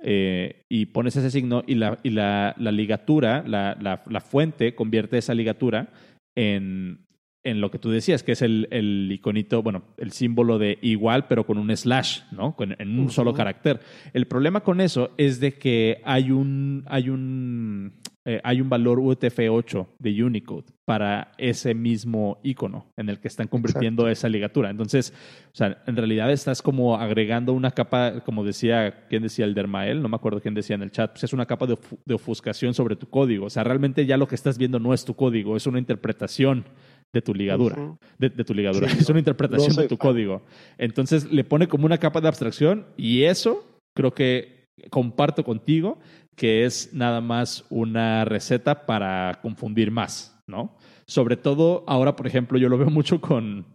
eh, y pones ese signo y la, y la, ligatura, la, la, fuente convierte esa ligatura en, en lo que tú decías, que es el, el, iconito, bueno, el símbolo de igual, pero con un slash, ¿no? en un solo carácter. El problema con eso es de que hay un, hay un, eh, hay un valor UTF-8 de Unicode para ese mismo icono en el que están convirtiendo esa ligatura. Entonces, o sea, en realidad estás como agregando una capa, como decía, ¿quién decía el Dermael? No me acuerdo quién decía en el chat, pues es una capa de, de ofuscación sobre tu código. O sea, realmente ya lo que estás viendo no es tu código, es una interpretación de tu ligadura. de, tu ligadura. es una interpretación de tu código. Entonces le pone como una capa de abstracción y eso creo que comparto contigo que es nada más una receta para confundir más, ¿no? Sobre todo ahora, por ejemplo, yo lo veo mucho con,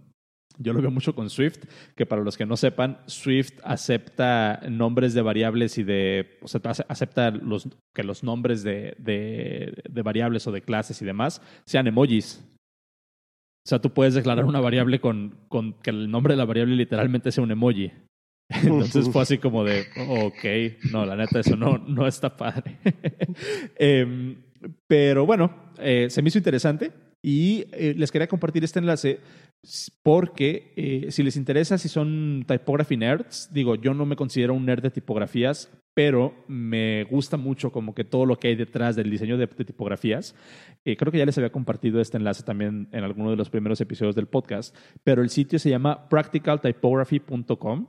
Yo lo veo mucho con Swift, que para los que no sepan, Swift acepta nombres de variables y de, o sea, acepta los, que los nombres de, de, de variables o de clases y demás sean emojis. O sea, tú puedes declarar una variable con, con que el nombre de la variable literalmente sea un emoji. Entonces fue así como de, ok, no, la neta, eso no, no está padre. Em, pero bueno, eh, se me hizo interesante y eh, les quería compartir este enlace porque eh, si les interesa, si son typography nerds, digo, yo no me considero un nerd de tipografías, pero me gusta mucho como que todo lo que hay detrás del diseño de, tipografías. Eh, creo que ya les había compartido este enlace también en alguno de los primeros episodios del podcast, pero el sitio se llama practicaltypography.com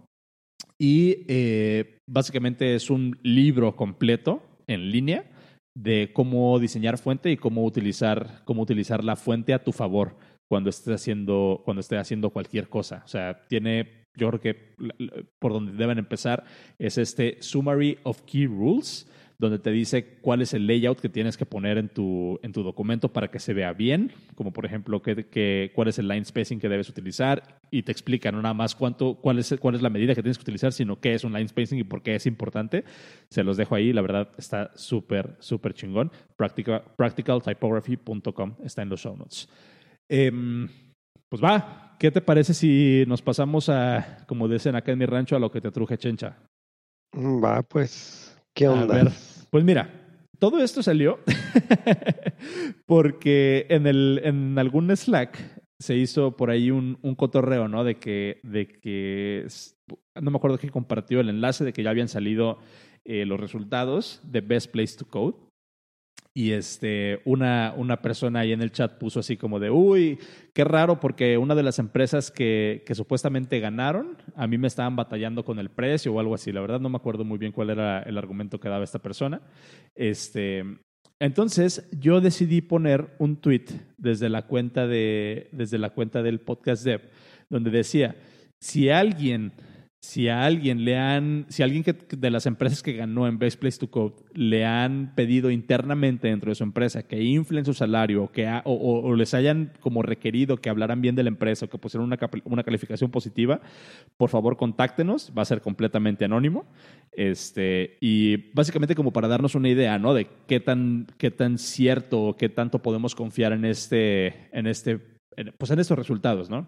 y eh, básicamente es un libro completo en línea de cómo diseñar fuente y cómo utilizar, cómo utilizar la fuente a tu favor cuando estés haciendo, cuando estés haciendo cualquier cosa. O sea, tiene, yo creo que por donde deben empezar es este Summary of Key Rules, donde te dice cuál es el layout que tienes que poner en tu, en tu documento para que se vea bien, como por ejemplo cuál es el line spacing que debes utilizar y te explica no nada más cuánto, cuál, es, cuál es la medida que tienes que utilizar, sino qué es un line spacing y por qué es importante. Se los dejo ahí, la verdad está súper, súper chingón. Practical, practicaltypography.com está en los show notes. Em, pues va, ¿qué te parece si nos pasamos a, como dicen acá en mi rancho, a lo que te truje chencha? Va, pues, ¿qué onda? pues mira, todo esto salió porque en, el, en algún Slack se hizo por ahí un, un cotorreo, ¿no? De que, de que, no me acuerdo quién compartió el enlace de que ya habían salido eh, los resultados de Best Place to Code. Y este, una, una persona ahí en el chat puso así como de, uy, qué raro porque una de las empresas que, que supuestamente ganaron, a mí me estaban batallando con el precio o algo así. La verdad no me acuerdo muy bien cuál era el argumento que daba esta persona. Este, entonces yo decidí poner un tweet desde la cuenta, de, desde la cuenta del podcast Dev, donde decía, si alguien si a alguien le han, si alguien que, de las empresas que ganó en Best Place to Code le han pedido internamente dentro de su empresa que inflen su salario que o, les hayan como requerido que hablaran bien de la empresa o que pusieran una, una, calificación positiva, por favor contáctenos, va a ser completamente anónimo. Este, y básicamente como para darnos una idea, ¿no? De qué tan, qué tan cierto o qué tanto podemos confiar en este, en este, pues en estos resultados, ¿no?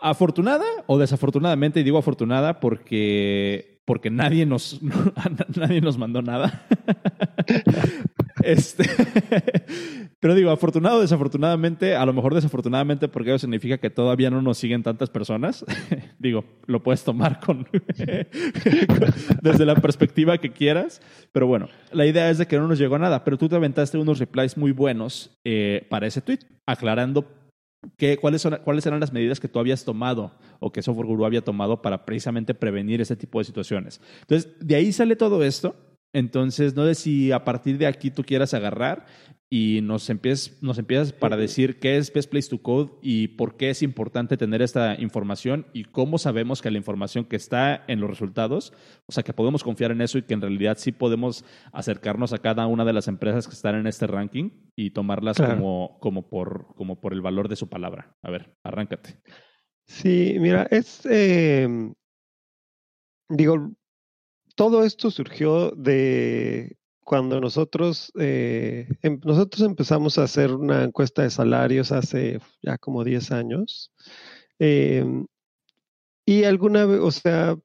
Afortunada o desafortunadamente, y digo afortunada porque, porque nadie, nos, nadie nos mandó nada. este, pero digo, afortunado o desafortunadamente, a lo mejor desafortunadamente porque eso significa que todavía no nos siguen tantas personas. digo, lo puedes tomar con, desde la perspectiva que quieras. Pero bueno, la idea es de que no nos llegó nada, pero tú te aventaste unos replies muy buenos eh, para ese tweet, aclarando cuáles, son, ¿Cuáles eran las medidas que tú habías tomado o que Software Guru había tomado para precisamente prevenir ese tipo de situaciones? Entonces, de ahí sale todo esto. Entonces, no sé si a partir de aquí tú quieras agarrar y nos, empiezas, nos empiezas para decir qué es Best Place to Code y por qué es importante tener esta información y cómo sabemos que la información que está en los resultados, o sea, que podemos confiar en eso y que en realidad sí podemos acercarnos a cada una de las empresas que están en este ranking y tomarlas como, como, por, como por el valor de su palabra. A ver, arráncate. Sí, mira, es, em, digo, todo esto surgió de cuando nosotros, eh, em, nosotros empezamos a hacer una encuesta de salarios hace ya como 10 años, em, y alguna vez, o sea,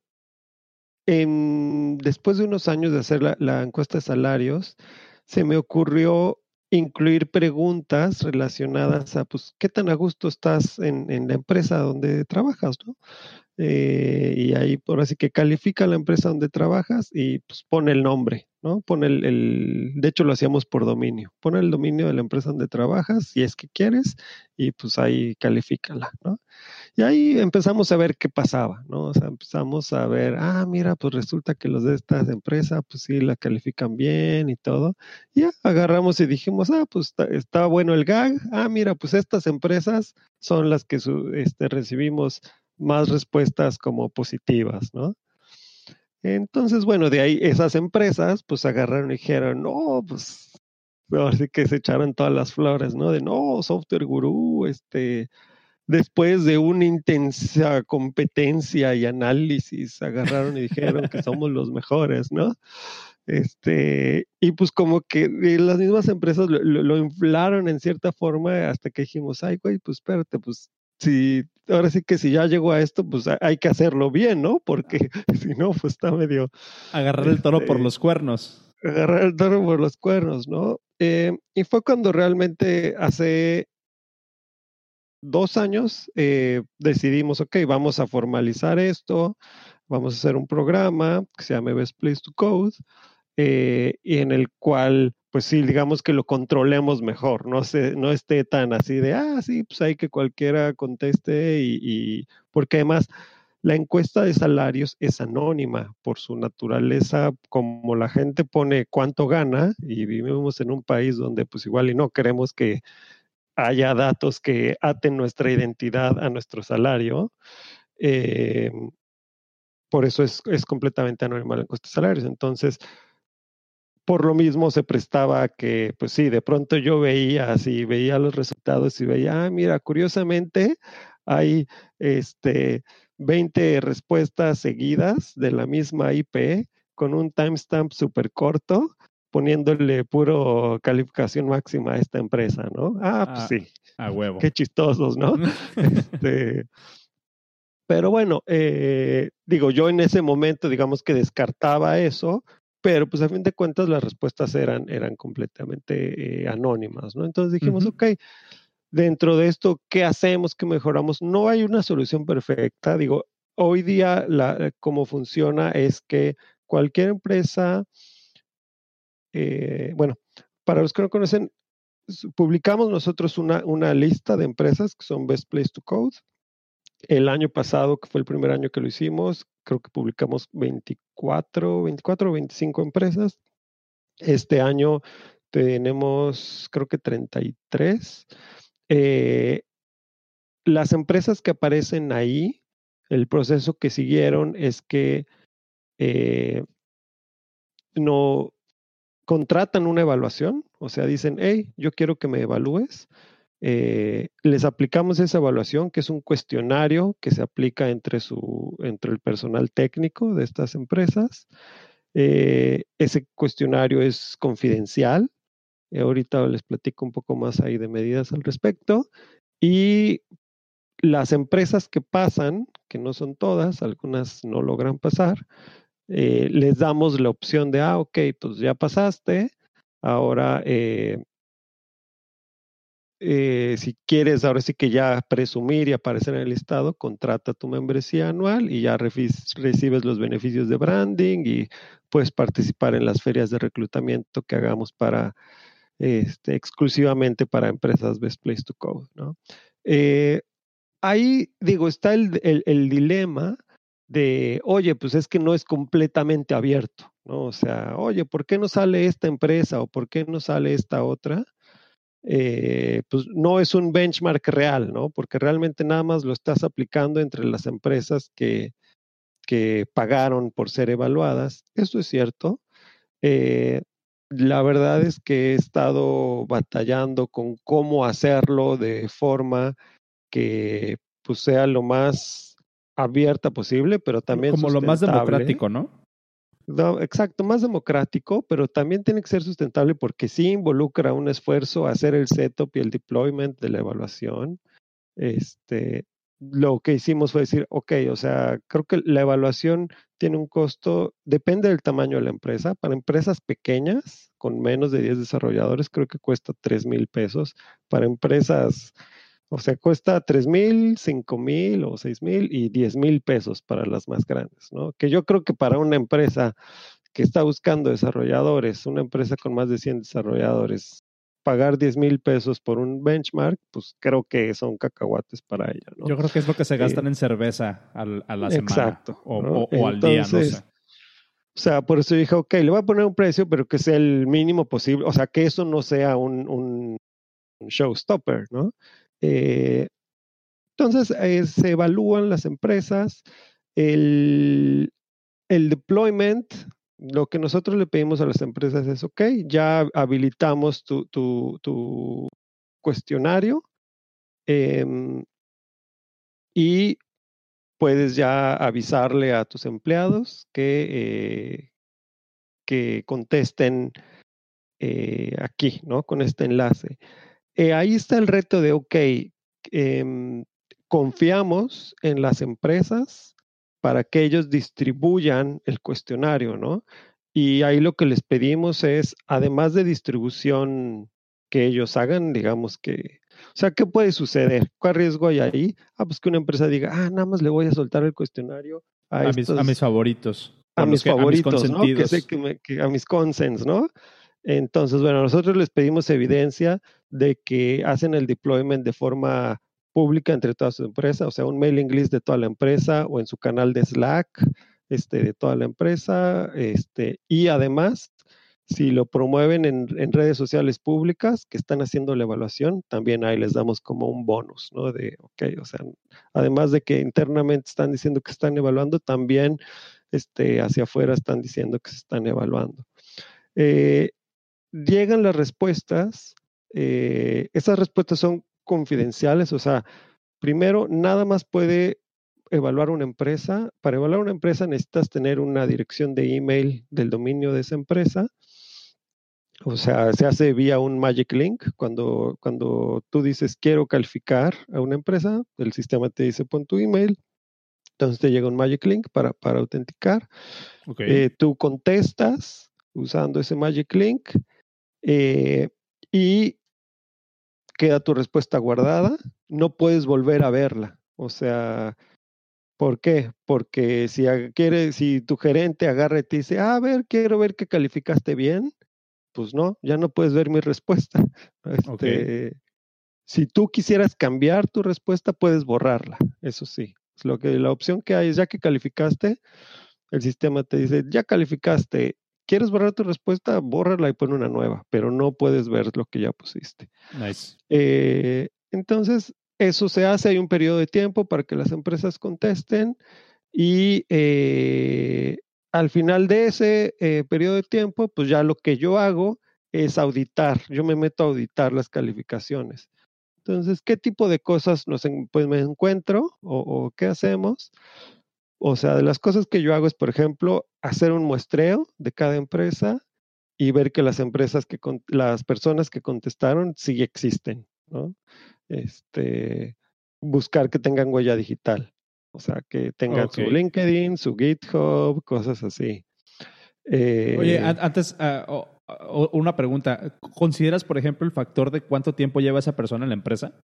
después de unos años de hacer la, encuesta de salarios, se me ocurrió incluir preguntas relacionadas a, pues, qué tan a gusto estás en, en la empresa donde trabajas, ¿no? Eh, y ahí por así que califica la empresa donde trabajas y pues pone el nombre, ¿no? Pone el, de hecho lo hacíamos por dominio, pone el dominio de la empresa donde trabajas si es que quieres y pues ahí califícala, ¿no? Y ahí empezamos a ver qué pasaba, ¿no? O sea, empezamos a ver, ah, mira, pues resulta que los de esta empresa, pues sí, la califican bien y todo. Y ya agarramos y dijimos, ah, pues está, bueno el gag, ah, mira, pues estas empresas son las que este, recibimos más respuestas como positivas, ¿no? Entonces, bueno, de ahí esas empresas pues agarraron y dijeron, no, pues ahora sí que se echaron todas las flores, ¿no? De no, software gurú, este, después de una intensa competencia y análisis, agarraron y dijeron que somos los mejores, ¿no? Este, y pues como que las mismas empresas lo, inflaron en cierta forma hasta que dijimos, ay, güey, pues espérate, pues si, ahora sí que si ya llegó a esto, pues hay que hacerlo bien, ¿no? Porque si no, pues está medio... Agarrar el toro por este, los cuernos. Agarrar el toro por los cuernos, ¿no? Eh, y fue cuando realmente hace dos años eh, decidimos, ok, vamos a formalizar esto, vamos a hacer un programa que se llama Best Place to Code, eh, y en el cual, pues sí, digamos que lo controlemos mejor, no, se, no esté tan así de, ah, sí, pues hay que cualquiera conteste y, porque además la encuesta de salarios es anónima por su naturaleza, como la gente pone cuánto gana y vivimos en un país donde pues igual y no queremos que haya datos que aten nuestra identidad a nuestro salario. Eh, por eso es, completamente anónima la encuesta de salarios. Entonces, por lo mismo se prestaba que, pues sí, de pronto yo veía así, veía los resultados y veía, ah, mira, curiosamente hay este, 20 respuestas seguidas de la misma IP con un timestamp súper corto poniéndole puro calificación máxima a esta empresa, ¿no? Ah, pues ah, sí. A huevo. Qué chistosos, ¿no? este, pero bueno, eh, digo, yo en ese momento, digamos que descartaba eso, pero pues a fin de cuentas las respuestas eran, eran completamente eh, anónimas, ¿no? Entonces dijimos, ok, dentro de esto, ¿qué hacemos? ¿Qué mejoramos? No hay una solución perfecta. Digo, hoy día la, cómo funciona es que cualquier empresa eh, bueno, para los que no conocen, publicamos nosotros una, una lista de empresas que son Best Place to Code. El año pasado, que fue el primer año que lo hicimos, creo que publicamos 24, 24 o 25 empresas. Este año tenemos, creo que 33. Eh, las empresas que aparecen ahí, el proceso que siguieron es que eh, no, contratan una evaluación, o sea, dicen, hey, yo quiero que me evalúes. Eh, les aplicamos esa evaluación, que es un cuestionario que se aplica entre, su, entre el personal técnico de estas empresas. Eh, ese cuestionario es confidencial. Eh, ahorita les platico un poco más ahí de medidas al respecto. Y las empresas que pasan, que no son todas, algunas no logran pasar, eh, les damos la opción de, ah, ok, pues ya pasaste, ahora eh, si quieres, ahora sí que ya presumir y aparecer en el listado, contrata tu membresía anual y ya recibes los beneficios de branding y puedes participar en las ferias de reclutamiento que hagamos para este, exclusivamente para empresas Best Place to Code. ¿no? ahí, digo, está el, el dilema de, oye, pues es que no es completamente abierto, ¿no? O sea, oye, ¿por qué no sale esta empresa o por qué no sale esta otra? Eh, pues no es un benchmark real, ¿no? Porque realmente nada más lo estás aplicando entre las empresas que, que pagaron por ser evaluadas. Eso es cierto. Eh, la verdad es que he estado batallando con cómo hacerlo de forma que pues, sea lo más abierta posible, pero también como lo más democrático, ¿no? ¿No? Exacto, más democrático, pero también tiene que ser sustentable porque sí involucra un esfuerzo hacer el setup y el deployment de la evaluación. Este, lo que hicimos fue decir, ok, o sea, creo que la evaluación tiene un costo, depende del tamaño de la empresa. Para empresas pequeñas, con menos de 10 desarrolladores, creo que cuesta 3 mil pesos. Para empresas o sea, cuesta 3 mil, 5 mil o 6 mil y 10 mil pesos para las más grandes, ¿no? Que yo creo que para una empresa que está buscando desarrolladores, una empresa con más de 100 desarrolladores, pagar 10 mil pesos por un benchmark, pues creo que son cacahuates para ella, ¿no? Yo creo que es lo que se eh, gastan en cerveza a la semana. Exacto. O, al día, no sé. O sea, por eso dije, ok, le voy a poner un precio, pero que sea el mínimo posible. O sea, que eso no sea un, un showstopper, ¿no? Eh, entonces, eh, se evalúan las empresas, el, el deployment, lo que nosotros le pedimos a las empresas es, ok, ya habilitamos tu, tu, tu cuestionario. Em, y puedes ya avisarle a tus empleados que, eh, que contesten aquí, ¿no? Con este enlace. Eh, ahí está el reto de, ok, em, confiamos en las empresas para que ellos distribuyan el cuestionario, ¿no? Y ahí lo que les pedimos es, además de distribución que ellos hagan, digamos que, o sea, ¿qué puede suceder? ¿Cuál riesgo hay ahí? Ah, pues que una empresa diga, ah, nada más le voy a soltar el cuestionario a, mis, a mis, favoritos. A mis favoritos, ¿no? Que sé que, a mis consens, ¿no? Entonces, bueno, nosotros les pedimos evidencia de que hacen el deployment de forma pública entre todas sus empresas, o sea, un mailing list de toda la empresa o en su canal de Slack este, de toda la empresa, este, y además si lo promueven en, redes sociales públicas que están haciendo la evaluación, también ahí les damos como un bonus, ¿no? De, ok, o sea, además de que internamente están diciendo que están evaluando, también este, hacia afuera están diciendo que se están evaluando. Eh, llegan las respuestas, eh, esas respuestas son confidenciales, o sea, primero, nada más puede evaluar una empresa. Para evaluar una empresa necesitas tener una dirección de email del dominio de esa empresa o sea, se hace vía un Magic Link. Cuando, cuando tú dices quiero calificar a una empresa, el sistema te dice pon tu email. Entonces te llega un Magic Link para, para autenticar. Eh, tú contestas usando ese Magic Link eh, y queda tu respuesta guardada. No puedes volver a verla. O sea, ¿por qué? Porque si, quiere, si tu gerente agarra y te dice, ah, a ver, quiero ver que calificaste bien, pues no, ya no puedes ver mi respuesta. Este, si tú quisieras cambiar tu respuesta, puedes borrarla, eso sí. Lo que, la opción que hay es ya que calificaste, el sistema te dice, ya calificaste, ¿quieres borrar tu respuesta? Bórrala y pon una nueva, pero no puedes ver lo que ya pusiste. Nice. Eh, entonces, eso se hace, hay un periodo de tiempo para que las empresas contesten y eh, al final de ese eh, periodo de tiempo, pues ya lo que yo hago es auditar, yo me meto a auditar las calificaciones. Entonces, ¿qué tipo de cosas nos, pues, me encuentro o, qué hacemos? O sea, de las cosas que yo hago es, por ejemplo, hacer un muestreo de cada empresa y ver que las empresas que las personas que contestaron sí existen, ¿no? Este, buscar que tengan huella digital. O sea, que tengan su LinkedIn, su GitHub, cosas así. Oye, eh, antes, ah, una pregunta. ¿Consideras, por ejemplo, el factor de cuánto tiempo lleva esa persona en la empresa?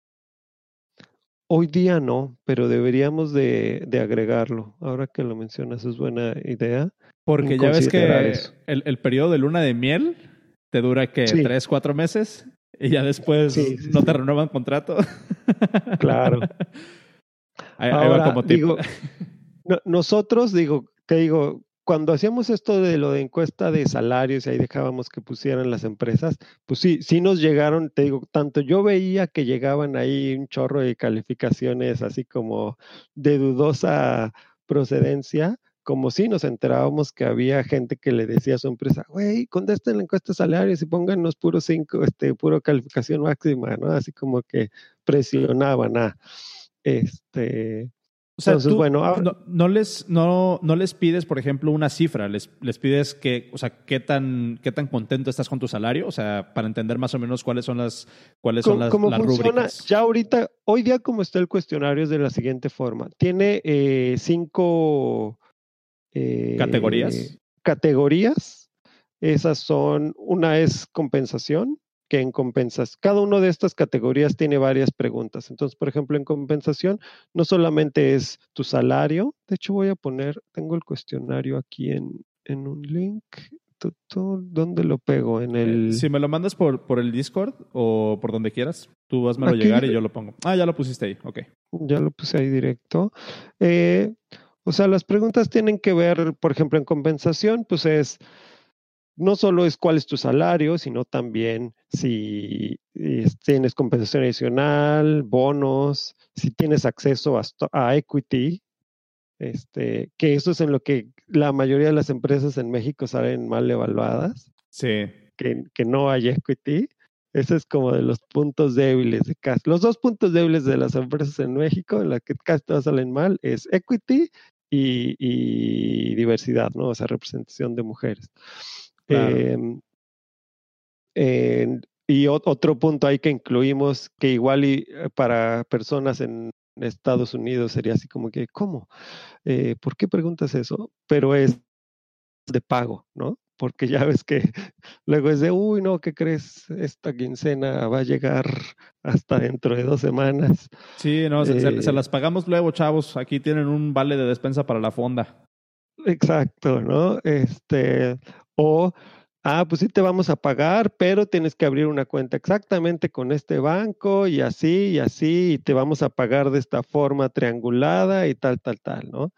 Hoy día no, pero deberíamos de, agregarlo. Ahora que lo mencionas, es buena idea. Porque ya ves que el, periodo de luna de miel te dura que tres, cuatro meses y ya después no te renuevan contrato. Claro. como Digo, nosotros, digo, te digo, cuando hacíamos esto de lo de encuesta de salarios y ahí dejábamos que pusieran las empresas, pues sí, sí nos llegaron, te digo, tanto yo veía que llegaban ahí un chorro de calificaciones así como de dudosa procedencia, como si nos enterábamos que había gente que le decía a su empresa, güey, contesten la encuesta de salarios y pónganos puro cinco, este, puro calificación máxima, ¿no? Así como que presionaban a. Este, o sea, bueno, no, les, no, no les pides, por ejemplo, una cifra, les, les pides que, o sea, qué tan, qué tan contento estás con tu salario, o sea, para entender más o menos cuáles son las, cuáles son las, ¿Cómo funciona? Ya ahorita, hoy día como está el cuestionario es de la siguiente forma. Tiene eh, cinco eh, categorías. Categorías. Esas son, una es compensación, que en compensas. Cada una de estas categorías tiene varias preguntas. Entonces, por ejemplo, en compensación no solamente es tu salario. De hecho, voy a poner, tengo el cuestionario aquí en, en un link. ¿Dónde lo pego? En el... Si me lo mandas por, por el Discord o por donde quieras, tú vas a llegar y yo lo pongo. Ah, ya lo pusiste ahí, ok. Ya lo puse ahí directo. Eh, o sea, las preguntas tienen que ver, por ejemplo, en compensación, pues es no solo es cuál es tu salario, sino también si tienes compensación adicional, bonos, si tienes acceso a, equity, este, que eso es en lo que la mayoría de las empresas en México salen mal evaluadas. Sí. Que, que no hay equity. Ese es como de los puntos débiles de casi. Los dos puntos débiles de las empresas en México, en las que casi todas salen mal, es equity y, diversidad, ¿no? O sea, representación de mujeres. Em, y otro punto ahí que incluimos, que igual y eh, para personas en Estados Unidos sería así como que, ¿cómo? Eh, ¿Por qué preguntas eso? Pero es de pago, ¿no? Porque ya ves que luego es de, uy, no, ¿qué crees? Esta quincena va a llegar hasta dentro de dos semanas. Sí, no, se, eh las pagamos luego, chavos. Aquí tienen un vale de despensa para la fonda. Exacto, ¿no? Este, o ah, pues sí te vamos a pagar, pero tienes que abrir una cuenta exactamente con este banco y así y así, y te vamos a pagar de esta forma triangulada y tal, tal, tal, ¿no?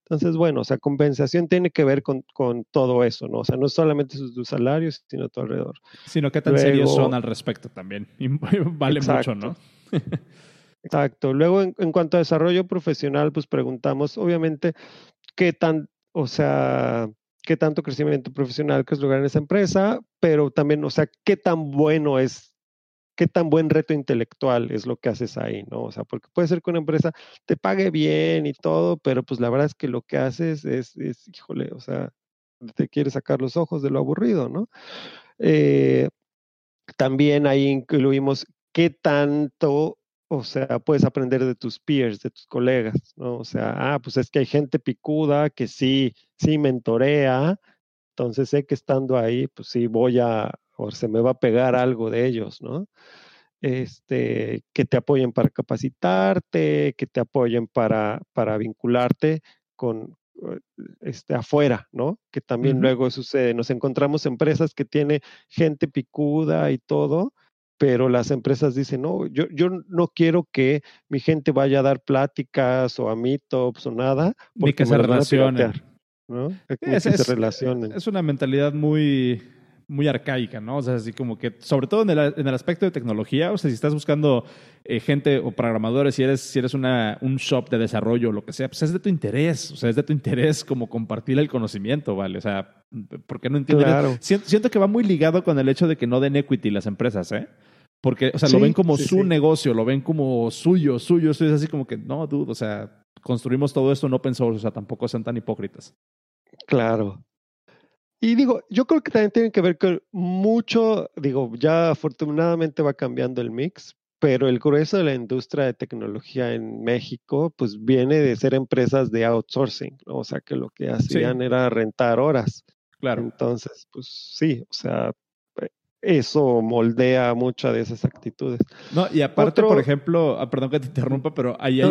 Entonces, bueno, o sea, compensación tiene que ver con, todo eso, ¿no? O sea, no solamente sus, salarios, sino todo alrededor. Sino qué tan serios son al respecto también. vale mucho, ¿no? exacto. Luego, en, en cuanto a desarrollo profesional, pues preguntamos, obviamente, qué tan, o sea, qué tanto crecimiento profesional que es lograr en esa empresa, pero también, o sea, qué tan bueno es, qué tan buen reto intelectual es lo que haces ahí, ¿no? O sea, porque puede ser que una empresa te pague bien y todo, pero pues la verdad es que lo que haces es, es híjole, o sea, te quiere sacar los ojos de lo aburrido, ¿no? Eh, también ahí incluimos qué tanto o sea, puedes aprender de tus peers, de tus colegas, ¿no? O sea, ah, pues es que hay gente picuda que sí, sí mentorea, entonces sé que estando ahí, pues sí voy a, o se me va a pegar algo de ellos, ¿no? Este, que te apoyen para capacitarte, que te apoyen para, para vincularte con, eh, este, afuera, ¿no? Que también luego sucede. Nos encontramos empresas que tiene gente picuda y todo, pero las empresas dicen, no, yo, yo no quiero que mi gente vaya a dar pláticas o a meetups o nada. Ni que se relacionen. ¿no? es, se relacionen. Es una mentalidad muy, muy arcaica, ¿no? O sea, así como que, sobre todo en el, en el aspecto de tecnología, o sea, si estás buscando eh, gente o programadores, si eres, si eres una, un shop de desarrollo o lo que sea, pues es de tu interés, o sea, es de tu interés como compartir el conocimiento, ¿vale? O sea, ¿por qué no entiendes? Claro. Siento, que va muy ligado con el hecho de que no den equity las empresas, ¿eh? Porque, o sea, lo ven como su negocio, lo ven como suyo, suyo, suyo. Es así como que, no, dude, o sea, construimos todo esto no pensó, o sea, tampoco sean tan hipócritas. Claro. Y digo, yo creo que también tiene que ver con mucho, digo, ya afortunadamente va cambiando el mix, pero el grueso de la industria de tecnología en México, pues viene de ser empresas de outsourcing, ¿no? o sea, que lo que hacían era rentar horas. Claro. Entonces, pues sí, o sea, eso moldea muchas de esas actitudes. No, y aparte, por ejemplo, ah, perdón que te interrumpa, pero ahí hay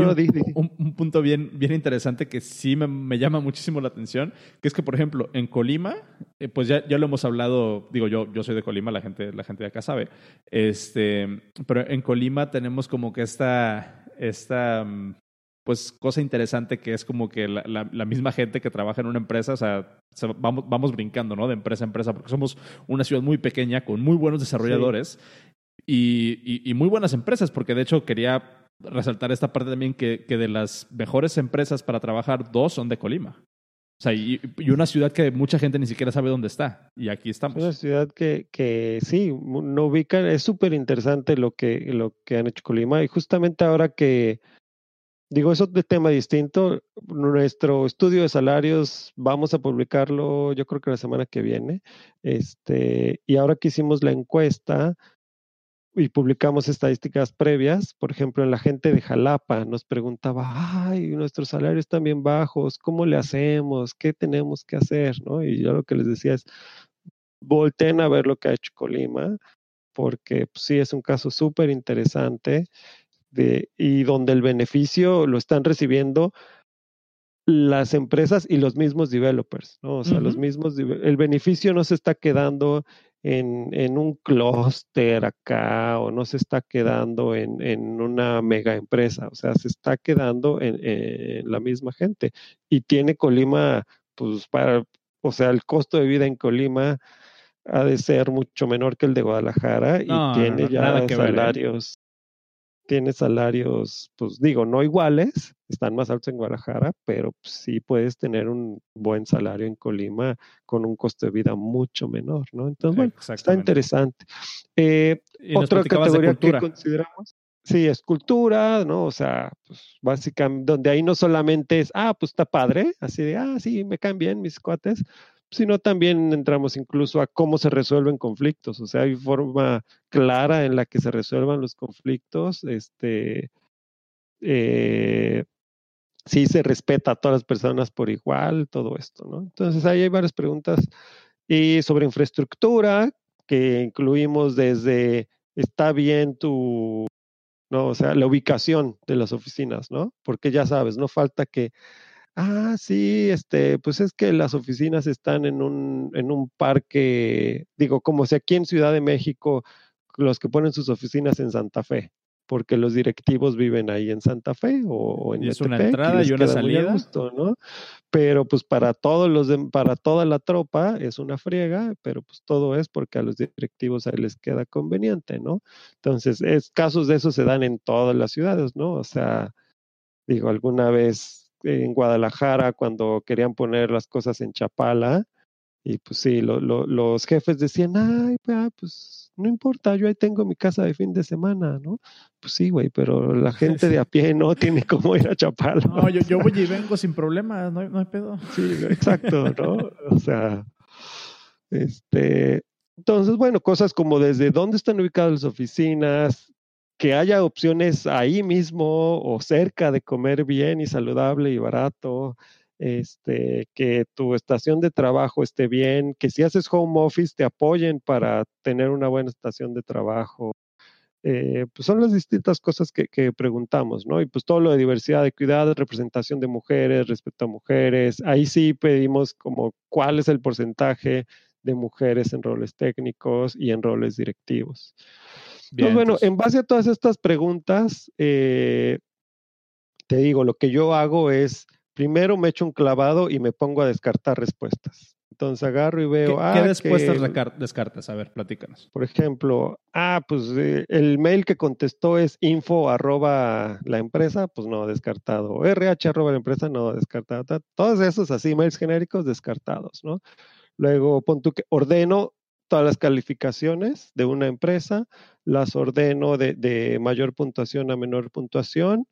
un, punto bien, bien interesante que sí me, llama muchísimo la atención, que es que, por ejemplo, en Colima, eh, pues ya, ya lo hemos hablado, digo, yo, yo soy de Colima, la gente, la gente de acá sabe, este, pero en Colima tenemos como que esta, esta mm, pues cosa interesante que es como que la, la, misma gente que trabaja en una empresa, o sea, vamos, vamos brincando, ¿no? De empresa a empresa, porque somos una ciudad muy pequeña con muy buenos desarrolladores y, y, muy buenas empresas, porque de hecho quería resaltar esta parte también que, que de las mejores empresas para trabajar, dos son de Colima. O sea, y, y, una ciudad que mucha gente ni siquiera sabe dónde está. Y aquí estamos. Una ciudad que, que sí, no ubican. Es súper interesante lo que, lo que han hecho Colima. Y justamente ahora que, Digo, eso de tema distinto. Nuestro estudio de salarios vamos a publicarlo, yo creo que la semana que viene. Este, y ahora que hicimos la encuesta y publicamos estadísticas previas, por ejemplo, en la gente de Jalapa nos preguntaba, ay, nuestros salarios están bien bajos, ¿cómo le hacemos? ¿Qué tenemos que hacer? ¿No? Y yo lo que les decía es, volten a ver lo que ha hecho Colima, porque pues, sí es un caso súper interesante y donde el beneficio lo están recibiendo las empresas y los mismos developers, ¿no? O sea, los mismos, el beneficio no se está quedando en, en un clúster acá o no se está quedando en, en, una mega empresa, o sea, se está quedando en, en, la misma gente. Y tiene Colima, pues para, o sea, el costo de vida en Colima ha de ser mucho menor que el de Guadalajara y tiene ya ¿eh? salarios tiene salarios, pues digo, no iguales, están más altos en Guadalajara, pero pues, sí puedes tener un buen salario en Colima con un costo de vida mucho menor, ¿no? Entonces, bueno, está interesante. Eh, otra categoría que consideramos. Sí, es cultura, ¿no? O sea, pues básicamente, donde ahí no solamente es, ah, pues está padre, así de, ah, sí, me caen bien mis cuates, sino también entramos incluso a cómo se resuelven conflictos. O sea, hay forma clara en la que se resuelvan los conflictos. Este, eh, sí se respeta a todas las personas por igual, todo esto, ¿no? Entonces ahí hay varias preguntas. Y sobre infraestructura, que incluimos desde, está bien tu, ¿no? O sea, la ubicación de las oficinas, ¿no? Porque ya sabes, no falta que Ah, sí, este, pues es que las oficinas están en un, en un parque, digo, como si aquí en Ciudad de México, los que ponen sus oficinas en Santa Fe, porque los directivos viven ahí en Santa Fe o, en y es una entrada y, una salida. ¿no? Pero pues para todos los para toda la tropa es una friega, pero pues todo es porque a los directivos ahí les queda conveniente, ¿no? Entonces, es, casos de eso se dan en todas las ciudades, ¿no? O sea, digo, alguna vez en Guadalajara cuando querían poner las cosas en Chapala. Y pues sí, los jefes decían, ay, pues no importa, yo ahí tengo mi casa de fin de semana, ¿no? Pues sí, güey, pero la gente de a pie no tiene cómo ir a Chapala. No, yo, yo voy y vengo sin problemas, no hay, no hay pedo. Sí, exacto, ¿no? O sea, este, entonces, bueno, cosas como desde dónde están ubicadas las oficinas, que haya opciones ahí mismo o cerca de comer bien y saludable y barato, este, que tu estación de trabajo esté bien, que si haces home office te apoyen para tener una buena estación de trabajo. Eh, pues son las distintas cosas que, que, preguntamos, ¿no? Y pues todo lo de diversidad de cuidado, representación de mujeres, respeto a mujeres, ahí sí pedimos como cuál es el porcentaje de mujeres en roles técnicos y en roles directivos bueno, en base a todas estas preguntas, eh, te digo, lo que yo hago es, primero me echo un clavado y me pongo a descartar respuestas. Entonces agarro y veo. ¿Qué, ah, respuestas descartas? A ver, platícanos. Por ejemplo, ah, pues eh, el mail que contestó es info arroba la empresa, pues no, descartado. RH arroba la empresa, no, descartado. Todos esos así, mails genéricos descartados, ¿no? Luego pon tú que ordeno todas las calificaciones de una empresa, las ordeno de, mayor puntuación a menor puntuación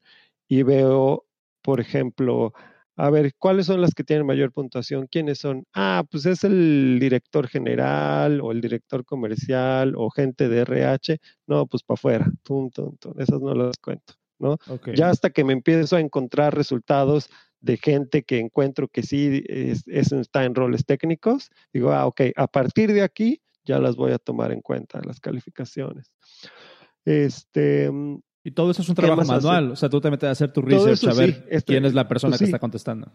y veo, por ejemplo, a ver, ¿cuáles son las que tienen mayor puntuación? ¿Quiénes son? Ah, pues es el director general o el director comercial o gente de RH. No, pues para afuera. Punto, Esas no las cuento, ¿no? Ya hasta que me empiezo a encontrar resultados de gente que encuentro que sí es, está en roles técnicos, digo, ah, ok, a partir de aquí ya las voy a tomar en cuenta, las calificaciones. Este, mm, y todo eso es un trabajo manual, o sea, tú te metes a hacer tu research a ver este, quién es la persona pues que está contestando.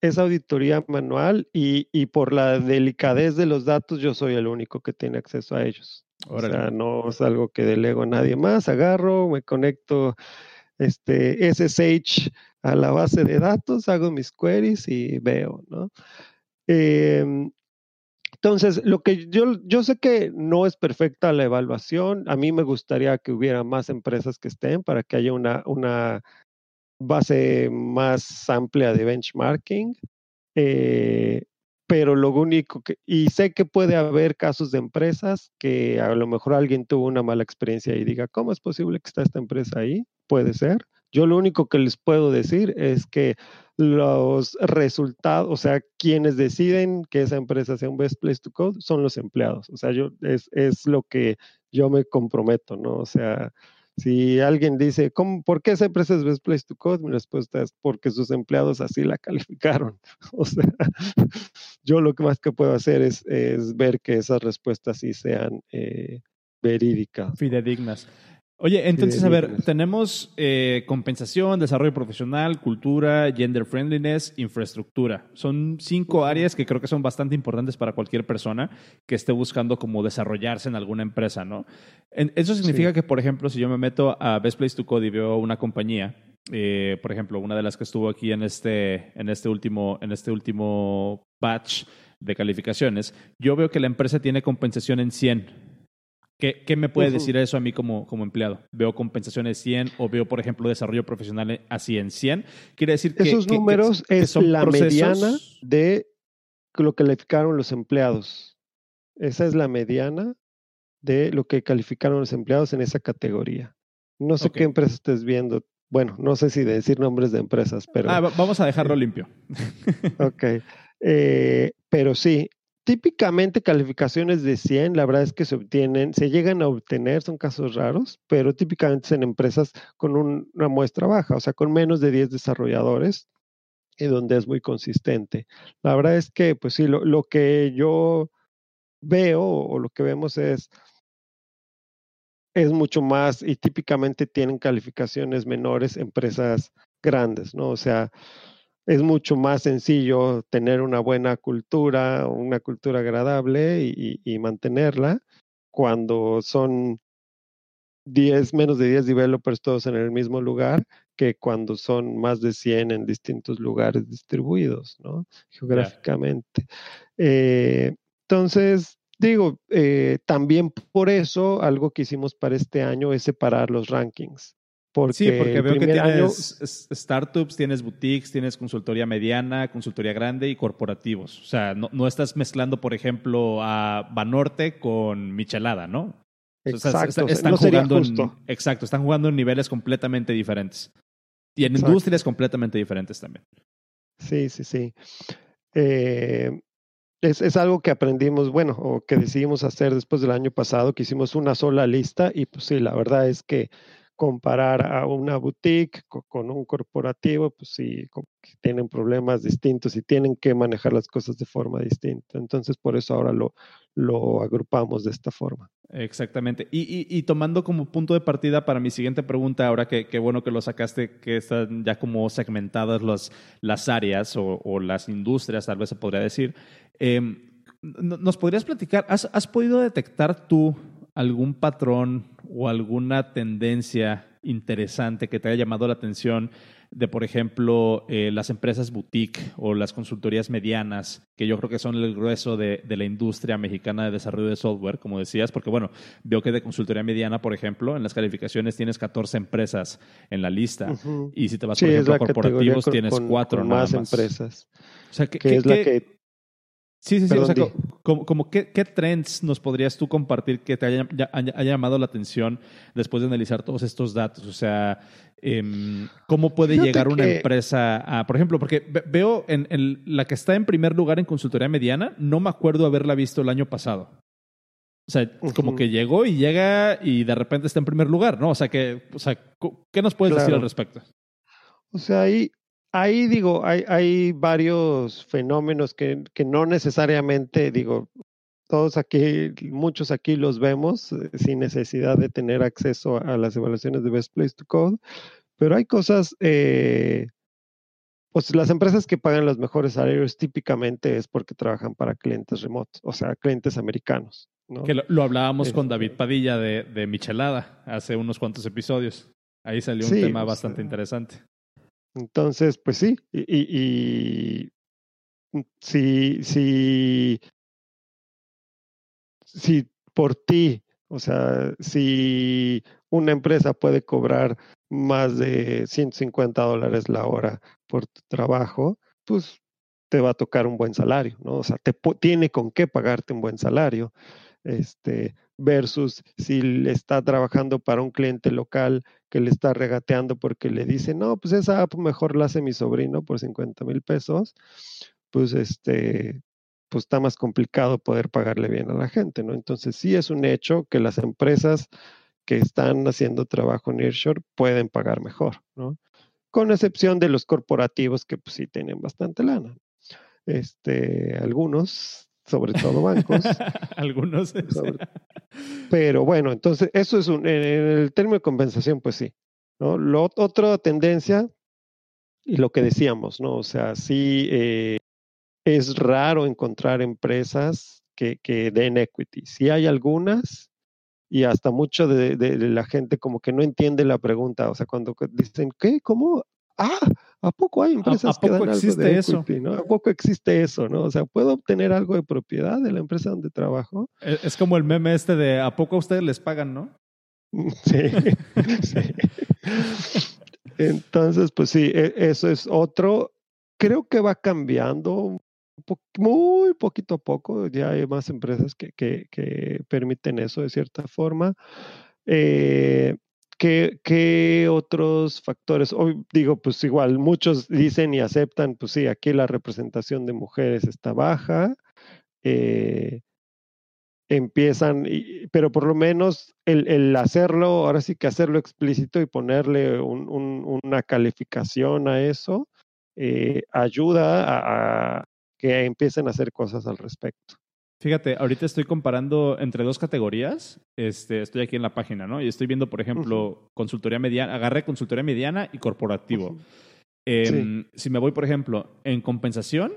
Es auditoría manual y, y, por la delicadez de los datos yo soy el único que tiene acceso a ellos. O sea, no es algo que delego a nadie más, agarro, me conecto este SSH a la base de datos, hago mis queries y veo, ¿no? Em, entonces, lo que yo, yo sé que no es perfecta la evaluación. A mí me gustaría que hubiera más empresas que estén para que haya una, una base más amplia de benchmarking. Eh, pero lo único que, y sé que puede haber casos de empresas que a lo mejor alguien tuvo una mala experiencia y diga, ¿cómo es posible que está esta empresa ahí? Puede ser. Yo lo único que les puedo decir es que los resultados, o sea, quienes deciden que esa empresa sea un best place to code son los empleados. O sea, yo es, es lo que yo me comprometo, ¿no? O sea, si alguien dice, ¿cómo, ¿por qué esa empresa es best place to code? Mi respuesta es porque sus empleados así la calificaron. O sea, yo lo que más que puedo hacer es, es ver que esas respuestas sí sean eh, verídicas. Fidedignas. Oye, entonces, a ver, tenemos eh, compensación, desarrollo profesional, cultura, gender friendliness, infraestructura. Son cinco áreas que creo que son bastante importantes para cualquier persona que esté buscando como desarrollarse en alguna empresa, ¿no? eso significa que, por ejemplo, si yo me meto a Best Place to Code y veo una compañía, eh, por ejemplo, una de las que estuvo aquí en este, en este último, en este último batch de calificaciones, yo veo que la empresa tiene compensación en 100 ¿Qué, qué me puede decir eso a mí como, como empleado? ¿Veo compensaciones 100 o veo, por ejemplo, desarrollo profesional así en 100? Quiere decir que... Esos números es la mediana de lo que calificaron los empleados. Esa es la mediana de lo que calificaron los empleados en esa categoría. No sé qué empresa estés viendo. Bueno, no sé si decir nombres de empresas, pero... Ah, vamos a dejarlo limpio. ok. Eh, pero sí, típicamente calificaciones de 100, la verdad es que se obtienen, se llegan a obtener, son casos raros, pero típicamente en empresas con una muestra baja, o sea, con menos de 10 desarrolladores y donde es muy consistente. La verdad es que, pues sí, lo, lo que yo veo o lo que vemos es es mucho más y típicamente tienen calificaciones menores empresas grandes, ¿no? O sea, es mucho más sencillo tener una buena cultura, una cultura agradable y, mantenerla cuando son 10, menos de 10 developers todos en el mismo lugar que cuando son más de 100 en distintos lugares distribuidos, ¿no? Geográficamente. Eh, entonces, Digo, eh, también por eso algo que hicimos para este año es separar los rankings. Porque sí, porque veo que tienes startups, tienes boutiques, tienes consultoría mediana, consultoría grande y corporativos. O sea, no, estás mezclando, por ejemplo, a Banorte con Michelada, ¿no? Exacto. están jugando exacto, están jugando en niveles completamente diferentes. Y en industrias completamente diferentes también. Sí, sí, sí. Eh, es, es, algo que aprendimos, bueno, o que decidimos hacer después del año pasado, que hicimos una sola lista y pues sí, la verdad es que comparar a una boutique con, un corporativo, pues sí, tienen problemas distintos y tienen que manejar las cosas de forma distinta. Entonces, por eso ahora lo, lo agrupamos de esta forma. Exactamente. Y, y, tomando como punto de partida para mi siguiente pregunta, ahora que, bueno que lo sacaste, que están ya como segmentadas las, las áreas o, o, las industrias, tal vez se podría decir, em, ¿nos podrías platicar? ¿Has, ¿Has podido detectar tú algún patrón o alguna tendencia interesante que te haya llamado la atención de, por ejemplo, eh, las empresas boutique o las consultorías medianas, que yo creo que son el grueso de, la industria mexicana de desarrollo de software, como decías, porque bueno, veo que de consultoría mediana, por ejemplo, en las calificaciones tienes 14 empresas en la lista, y si te vas, por ejemplo, a corporativos, tienes cuatro más, empresas. O sea, que, es la que Sí, sí, sí. o sea, como, ¿qué, trends nos podrías tú compartir que te haya, llamado la atención después de analizar todos estos datos? O sea, em, ¿cómo puede llegar una empresa a, por ejemplo, porque veo en, la que está en primer lugar en consultoría mediana, no me acuerdo haberla visto el año pasado. O sea, como que llegó y llega y de repente está en primer lugar, ¿no? O sea, que, o sea ¿qué nos puedes decir al respecto? O sea, ahí ahí digo, hay, hay varios fenómenos que, que, no necesariamente, digo, todos aquí, muchos aquí los vemos eh, sin necesidad de tener acceso a las evaluaciones de Best Place to Code, pero hay cosas, eh, pues las empresas que pagan los mejores salarios típicamente es porque trabajan para clientes remotos, o sea, clientes americanos. ¿no? Que lo, hablábamos con David este Padilla de, de, Michelada hace unos cuantos episodios. Ahí salió un tema bastante interesante. Entonces, pues sí, y, si, si, si por ti, o sea, si una empresa puede cobrar más de 150 dólares la hora por tu trabajo, pues te va a tocar un buen salario, ¿no? O sea, te tiene con qué pagarte un buen salario. Este, versus si está trabajando para un cliente local que le está regateando porque le dice, no, pues esa app mejor la hace mi sobrino por 50 mil pesos, pues este, pues está más complicado poder pagarle bien a la gente, ¿no? Entonces sí es un hecho que las empresas que están haciendo trabajo en Nearshore pueden pagar mejor, ¿no? Con excepción de los corporativos que pues sí tienen bastante lana. Este, algunos sobre todo bancos. Algunos. pero bueno, entonces eso es un, en el término de compensación, pues sí. ¿no? Lo, otra tendencia, y lo que decíamos, ¿no? O sea, sí eh, es raro encontrar empresas que, que, den equity. Sí hay algunas, y hasta mucho de, de, la gente como que no entiende la pregunta. O sea, cuando dicen, ¿qué? ¿Cómo? Ah, ¿a poco hay empresas que dan algo de eso? ¿A poco existe eso, no? O sea, ¿puedo obtener algo de propiedad de la empresa donde trabajo? E, es como el meme este de ¿a poco a ustedes les pagan, no? Sí, sí. Entonces, pues sí, e, eso es otro. Creo que va cambiando muy poquito a poco. Ya hay más empresas que, que, que permiten eso de cierta forma. Eh, ¿qué, ¿qué, otros factores? Hoy digo, pues igual, muchos dicen y aceptan, pues sí, aquí la representación de mujeres está baja. Eh, empiezan, pero por lo menos el, hacerlo, ahora sí que hacerlo explícito y ponerle un, un, una calificación a eso, eh, ayuda a, que empiecen a hacer cosas al respecto. Fíjate, ahorita estoy comparando entre dos categorías. Este, estoy aquí en la página, ¿no? Y estoy viendo, por ejemplo, uh -huh. consultoría mediana, agarré consultoría mediana y corporativo. Uh -huh. eh, sí. Si me voy, por ejemplo, en compensación,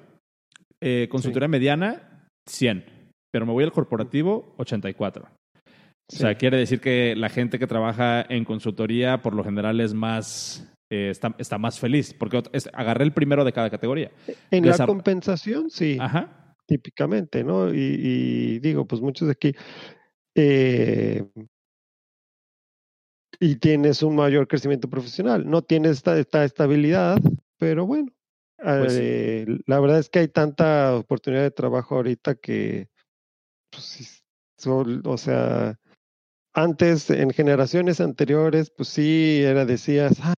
eh, consultoría sí. mediana, 100 pero me voy al corporativo 84. Sí. O sea, quiere decir que la gente que trabaja en consultoría por lo general es más, eh, está, está, más feliz, porque es, agarré el primero de cada categoría. En Desar la compensación, sí. Ajá. Típicamente, ¿no? Y, y, digo, pues muchos de aquí. Eh, y tienes un mayor crecimiento profesional. No tienes esta, esta estabilidad, pero bueno. Pues eh. La verdad es que hay tanta oportunidad de trabajo ahorita que pues, o sea, antes, en generaciones anteriores, pues sí, era, decías, ah,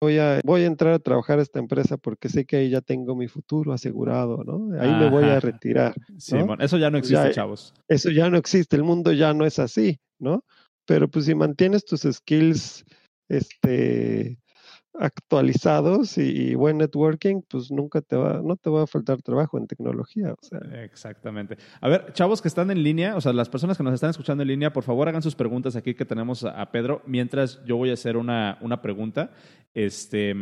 voy, a, voy a entrar a trabajar a esta empresa porque sé que ahí ya tengo mi futuro asegurado, ¿no? Ahí Ajá. me voy a retirar. ¿no? Sí, bueno, eso ya no existe, ya, chavos. Eso ya no existe, el mundo ya no es así, ¿no? Pero pues si mantienes tus skills, este, actualizados y, y, buen networking, pues nunca te va, no te va a faltar trabajo en tecnología. O sea. Exactamente. A ver, chavos que están en línea, o sea, las personas que nos están escuchando en línea, por favor hagan sus preguntas aquí que tenemos a, Pedro, mientras yo voy a hacer una, una pregunta. Este,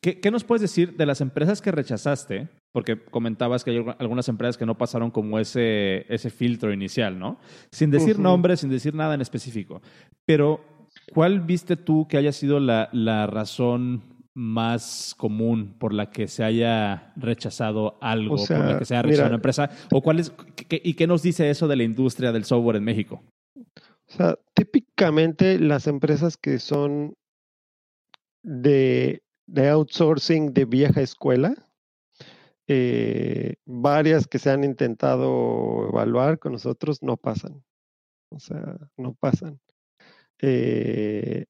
¿qué, ¿Qué nos puedes decir de las empresas que rechazaste? Porque comentabas que hay algunas empresas que no pasaron como ese, ese filtro inicial, ¿no? Sin decir uh -huh. nombres, sin decir nada en específico. Pero ¿Cuál viste tú que haya sido la, la, razón más común por la que se haya rechazado algo, o sea, por la que se haya rechazado mira, una empresa? ¿O cuál es, qué, ¿Y qué nos dice eso de la industria del software en México? O sea, típicamente las empresas que son de, de outsourcing de vieja escuela, eh, varias que se han intentado evaluar con nosotros no pasan. O sea, no pasan. Eh,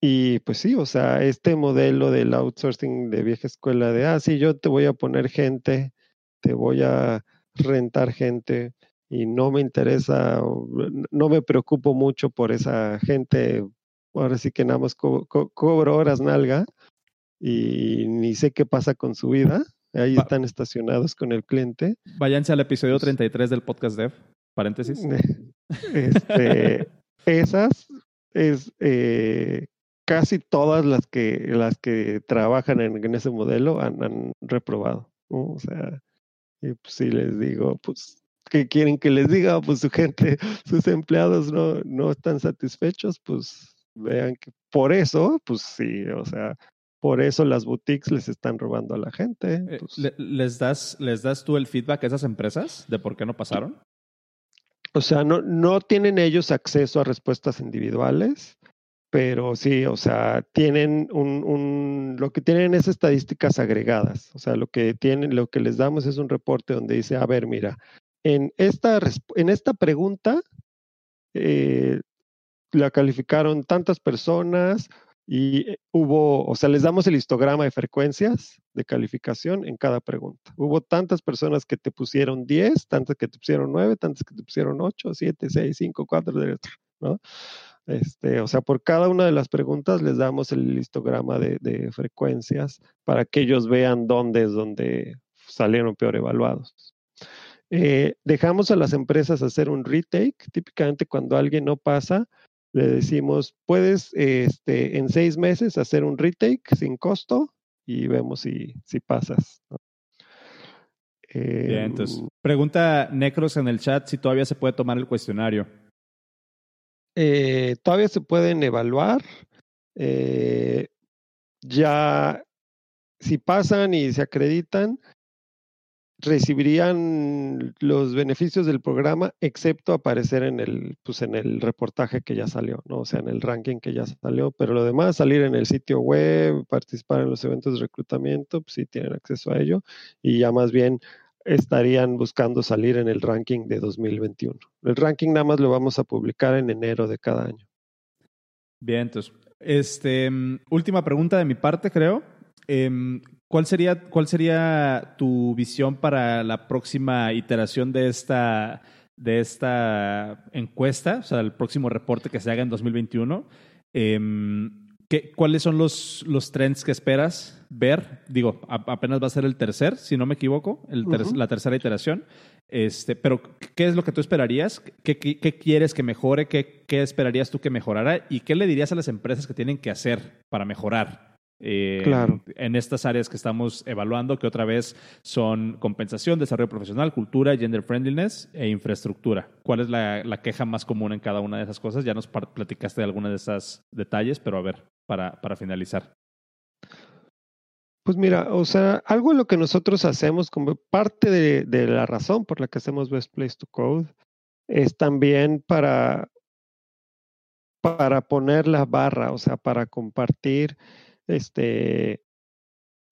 y pues sí, o sea, este modelo del outsourcing de vieja escuela de, ah, sí, yo te voy a poner gente, te voy a rentar gente y no me interesa, no me preocupo mucho por esa gente, ahora sí que nada más co co cobro horas nalga y ni sé qué pasa con su vida, ahí Va. están estacionados con el cliente. Váyanse al episodio 33 del podcast Dev, paréntesis. Este, esas es eh, casi todas las que las que trabajan en, en ese modelo han, han reprobado. ¿no? O sea, y pues si les digo, pues, ¿qué quieren que les diga? Pues su gente, sus empleados no, no están satisfechos, pues vean que por eso, pues sí, o sea, por eso las boutiques les están robando a la gente. Eh, pues. ¿Les, das, ¿Les das tú el feedback a esas empresas de por qué no pasaron? O sea, no, no tienen ellos acceso a respuestas individuales, pero sí, o sea, tienen un, un, lo que tienen es estadísticas agregadas. O sea, lo que tienen, lo que les damos es un reporte donde dice, a ver, mira, en esta, en esta pregunta eh, la calificaron tantas personas, y hubo, o sea, les damos el histograma de frecuencias de calificación en cada pregunta. Hubo tantas personas que te pusieron 10, tantas que te pusieron 9, tantas que te pusieron 8, 7, 6, 5, 4, ¿no? Este, o sea, por cada una de las preguntas les damos el histograma de, de frecuencias para que ellos vean dónde es donde salieron peor evaluados. Eh, dejamos a las empresas hacer un retake. Típicamente cuando alguien no pasa, le decimos, puedes este, en seis meses hacer un retake sin costo y vemos si, si pasas. ¿no? Eh, Bien, entonces, pregunta Necros en el chat si todavía se puede tomar el cuestionario. Eh, todavía se pueden evaluar. Eh, ya si pasan y se acreditan, recibirían los beneficios del programa, excepto aparecer en el, pues en el reportaje que ya salió, ¿no? O sea, en el ranking que ya salió, pero lo demás, salir en el sitio web, participar en los eventos de reclutamiento, pues sí tienen acceso a ello, y ya más bien estarían buscando salir en el ranking de 2021. El ranking nada más lo vamos a publicar en enero de cada año. Bien, entonces, este, mm, última pregunta de mi parte, creo. Em, ¿cuál, sería, ¿Cuál sería tu visión para la próxima iteración de esta, de esta encuesta, o sea, el próximo reporte que se haga en 2021? Em, ¿qué, ¿Cuáles son los, los trends que esperas ver? Digo, apenas va a ser el tercer, si no me equivoco, el la tercera iteración. Este, pero, ¿qué es lo que tú esperarías? ¿Qué, qué, quieres que mejore? ¿Qué, ¿Qué esperarías tú que mejorara? ¿Y qué le dirías a las empresas que tienen que hacer para mejorar? Eh, claro. en estas áreas que estamos evaluando, que otra vez son compensación, desarrollo profesional, cultura, gender friendliness e infraestructura. ¿Cuál es la, queja más común en cada una de esas cosas? Ya nos platicaste de algunos de esos detalles, pero a ver, para, para finalizar. Pues mira, o sea, algo de lo que nosotros hacemos como parte de, de la razón por la que hacemos Best Place to Code es también para, para poner la barra, o sea, para compartir este,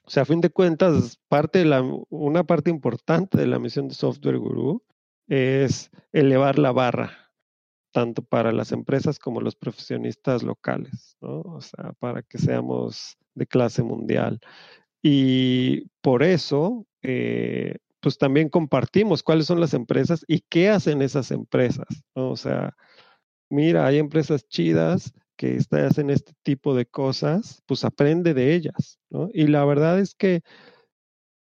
o sea, a fin de cuentas, parte de la, una parte importante de la misión de Software Guru es elevar la barra, tanto para las empresas como los profesionistas locales, ¿no? O sea, para que seamos de clase mundial. Y por eso, eh, pues también compartimos cuáles son las empresas y qué hacen esas empresas. O sea, mira, hay empresas chidas que hacen este tipo de cosas, pues aprende de ellas, ¿no? Y la verdad es que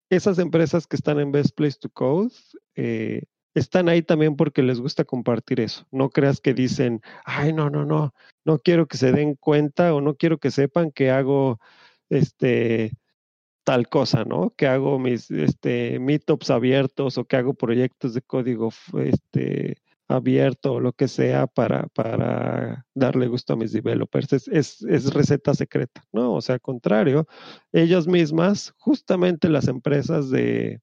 esas empresas que están en Best Place to Code eh, están ahí también porque les gusta compartir eso. No creas que dicen, ay, no, no, no, no quiero que se den cuenta o no quiero que sepan que hago este tal cosa, ¿no? Que hago mis este, meetups abiertos o que hago proyectos de código este, abierto o lo que sea para, para darle gusto a mis developers. Es, es, receta secreta, ¿no? O sea, al contrario, ellas mismas, justamente las empresas de,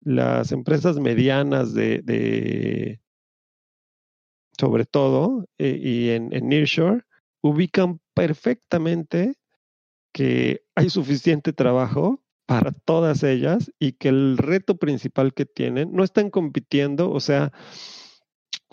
las empresas medianas de, sobre todo, eh, y en, en Nearshore, ubican perfectamente que hay suficiente trabajo para todas ellas y que el reto principal que tienen no están compitiendo, o sea,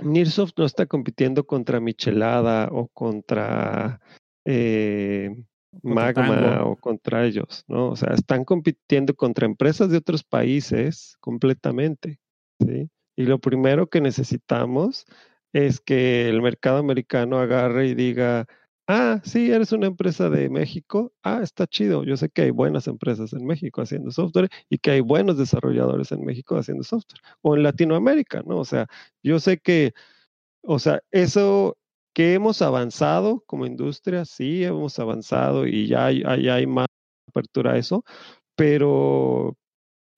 Nearsoft no está compitiendo contra Michelada o contra eh, Magma o contra ellos, ¿no? O sea, están compitiendo contra empresas de otros países completamente, ¿sí? Y lo primero que necesitamos es que el mercado americano agarre y diga, Ah, sí, eres una empresa de México. Ah, está chido. Yo sé que hay buenas empresas en México haciendo software y que hay buenos desarrolladores en México haciendo software. O en Latinoamérica, ¿no? O sea, yo sé que, o sea, eso que hemos avanzado como industria, sí, hemos avanzado y ya hay, más apertura a eso, pero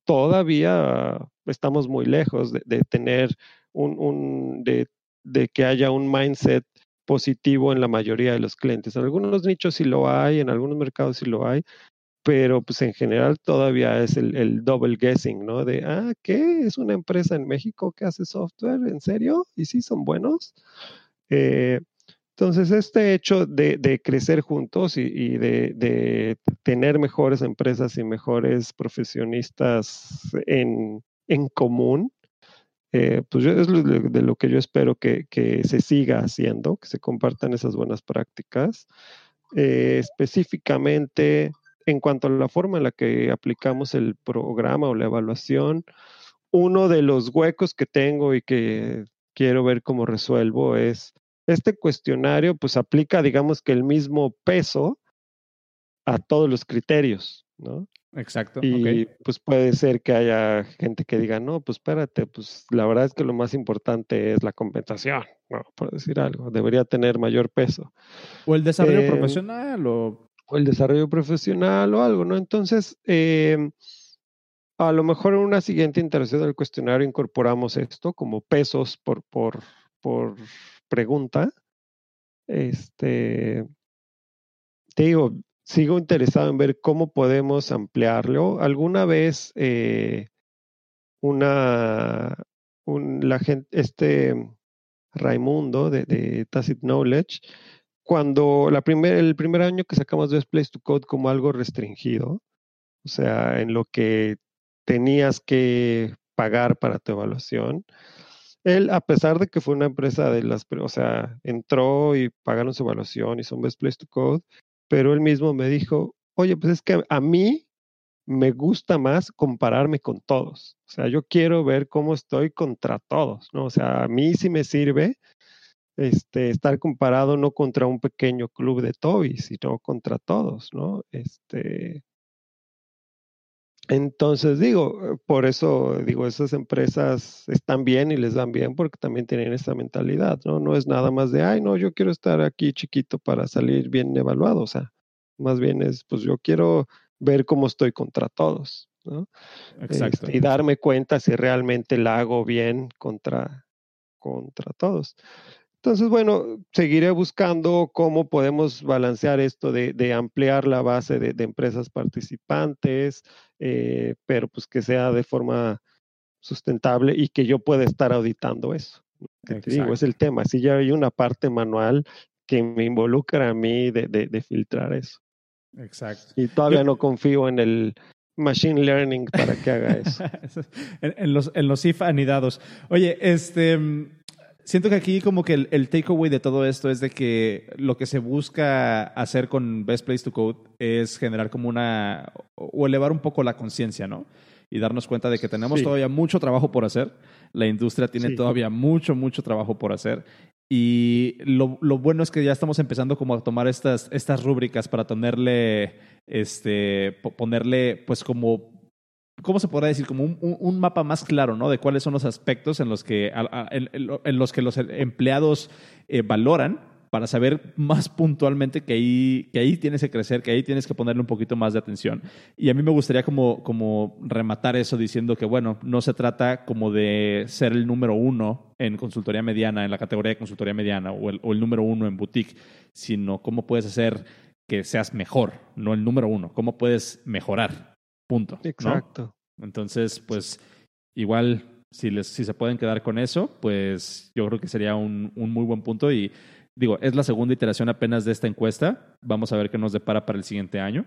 todavía estamos muy lejos de, tener un, un de que haya un mindset positivo en la mayoría de los clientes. En algunos nichos sí lo hay, en algunos mercados sí lo hay, pero pues en general todavía es el, double guessing, ¿no? De, ah, ¿qué? ¿Es una empresa en México que hace software? ¿En serio? ¿Y sí son buenos? Eh, entonces, este hecho de, crecer juntos y, de, tener mejores empresas y mejores profesionistas en común, eh, pues es de, lo que yo espero que, se siga haciendo, que se compartan esas buenas prácticas. Eh, específicamente, en cuanto a la forma en la que aplicamos el programa o la evaluación, uno de los huecos que tengo y que quiero ver cómo resuelvo es este cuestionario, pues aplica, digamos que el mismo peso a todos los criterios, ¿no? Exacto. Y pues puede ser que haya gente que diga, no, pues espérate, pues la verdad es que lo más importante es la compensación, ¿no? Por decir algo, debería tener mayor peso. O el desarrollo eh, profesional o... o... el desarrollo profesional o algo, ¿no? Entonces, em, a lo mejor en una siguiente interacción del cuestionario incorporamos esto como pesos por, por, por pregunta. Este, te digo, sigo interesado en ver cómo podemos ampliarlo. Alguna vez eh, una, la gente, este Raimundo de, de, Tacit Knowledge, cuando la primer, el primer año que sacamos Best Place to Code como algo restringido, o sea, en lo que tenías que pagar para tu evaluación, él, a pesar de que fue una empresa de las, o sea, entró y pagaron su evaluación y son Best Place to Code, pero él mismo me dijo, oye, pues es que a mí me gusta más compararme con todos. O sea, yo quiero ver cómo estoy contra todos, ¿no? O sea, a mí sí me sirve este, estar comparado no contra un pequeño club de Toby, sino contra todos, ¿no? Este, entonces digo, por eso digo, esas empresas están bien y les dan bien porque también tienen esa mentalidad, ¿no? No es nada más de, ay, no, yo quiero estar aquí chiquito para salir bien evaluado, o sea, más bien es, pues yo quiero ver cómo estoy contra todos, ¿no? Exacto. Este, y darme cuenta si realmente la hago bien contra, contra todos. Entonces, bueno, seguiré buscando cómo podemos balancear esto de, ampliar la base de, empresas participantes, eh, pero pues que sea de forma sustentable y que yo pueda estar auditando eso. te digo, es el tema. Si ya hay una parte manual que me involucra a mí de, filtrar eso. Exacto. Y todavía no confío en el machine learning para que haga eso. en, los, en los IF anidados. Oye, este siento que aquí como que el, takeaway de todo esto es de que lo que se busca hacer con Best Place to Code es generar como una, o elevar un poco la conciencia, ¿no? Y darnos cuenta de que tenemos todavía mucho trabajo por hacer. La industria tiene todavía mucho, mucho trabajo por hacer. Y lo, lo, bueno es que ya estamos empezando como a tomar estas, estas rúbricas para tenerle, este, ponerle pues como ¿cómo se podrá decir? Como un, mapa más claro, ¿no? De cuáles son los aspectos en los que, en, los, que los empleados eh, valoran para saber más puntualmente que ahí, que ahí tienes que crecer, que ahí tienes que ponerle un poquito más de atención. Y a mí me gustaría como, como rematar eso diciendo que, bueno, no se trata como de ser el número uno en consultoría mediana, en la categoría de consultoría mediana, o el número uno en boutique, sino cómo puedes hacer que seas mejor, no el número uno, cómo puedes mejorar Punto. Exacto. Entonces, pues igual, si, les, si se pueden quedar con eso, pues yo creo que sería un, un muy buen punto. Y digo, es la segunda iteración apenas de esta encuesta. Vamos a ver qué nos depara para el siguiente año.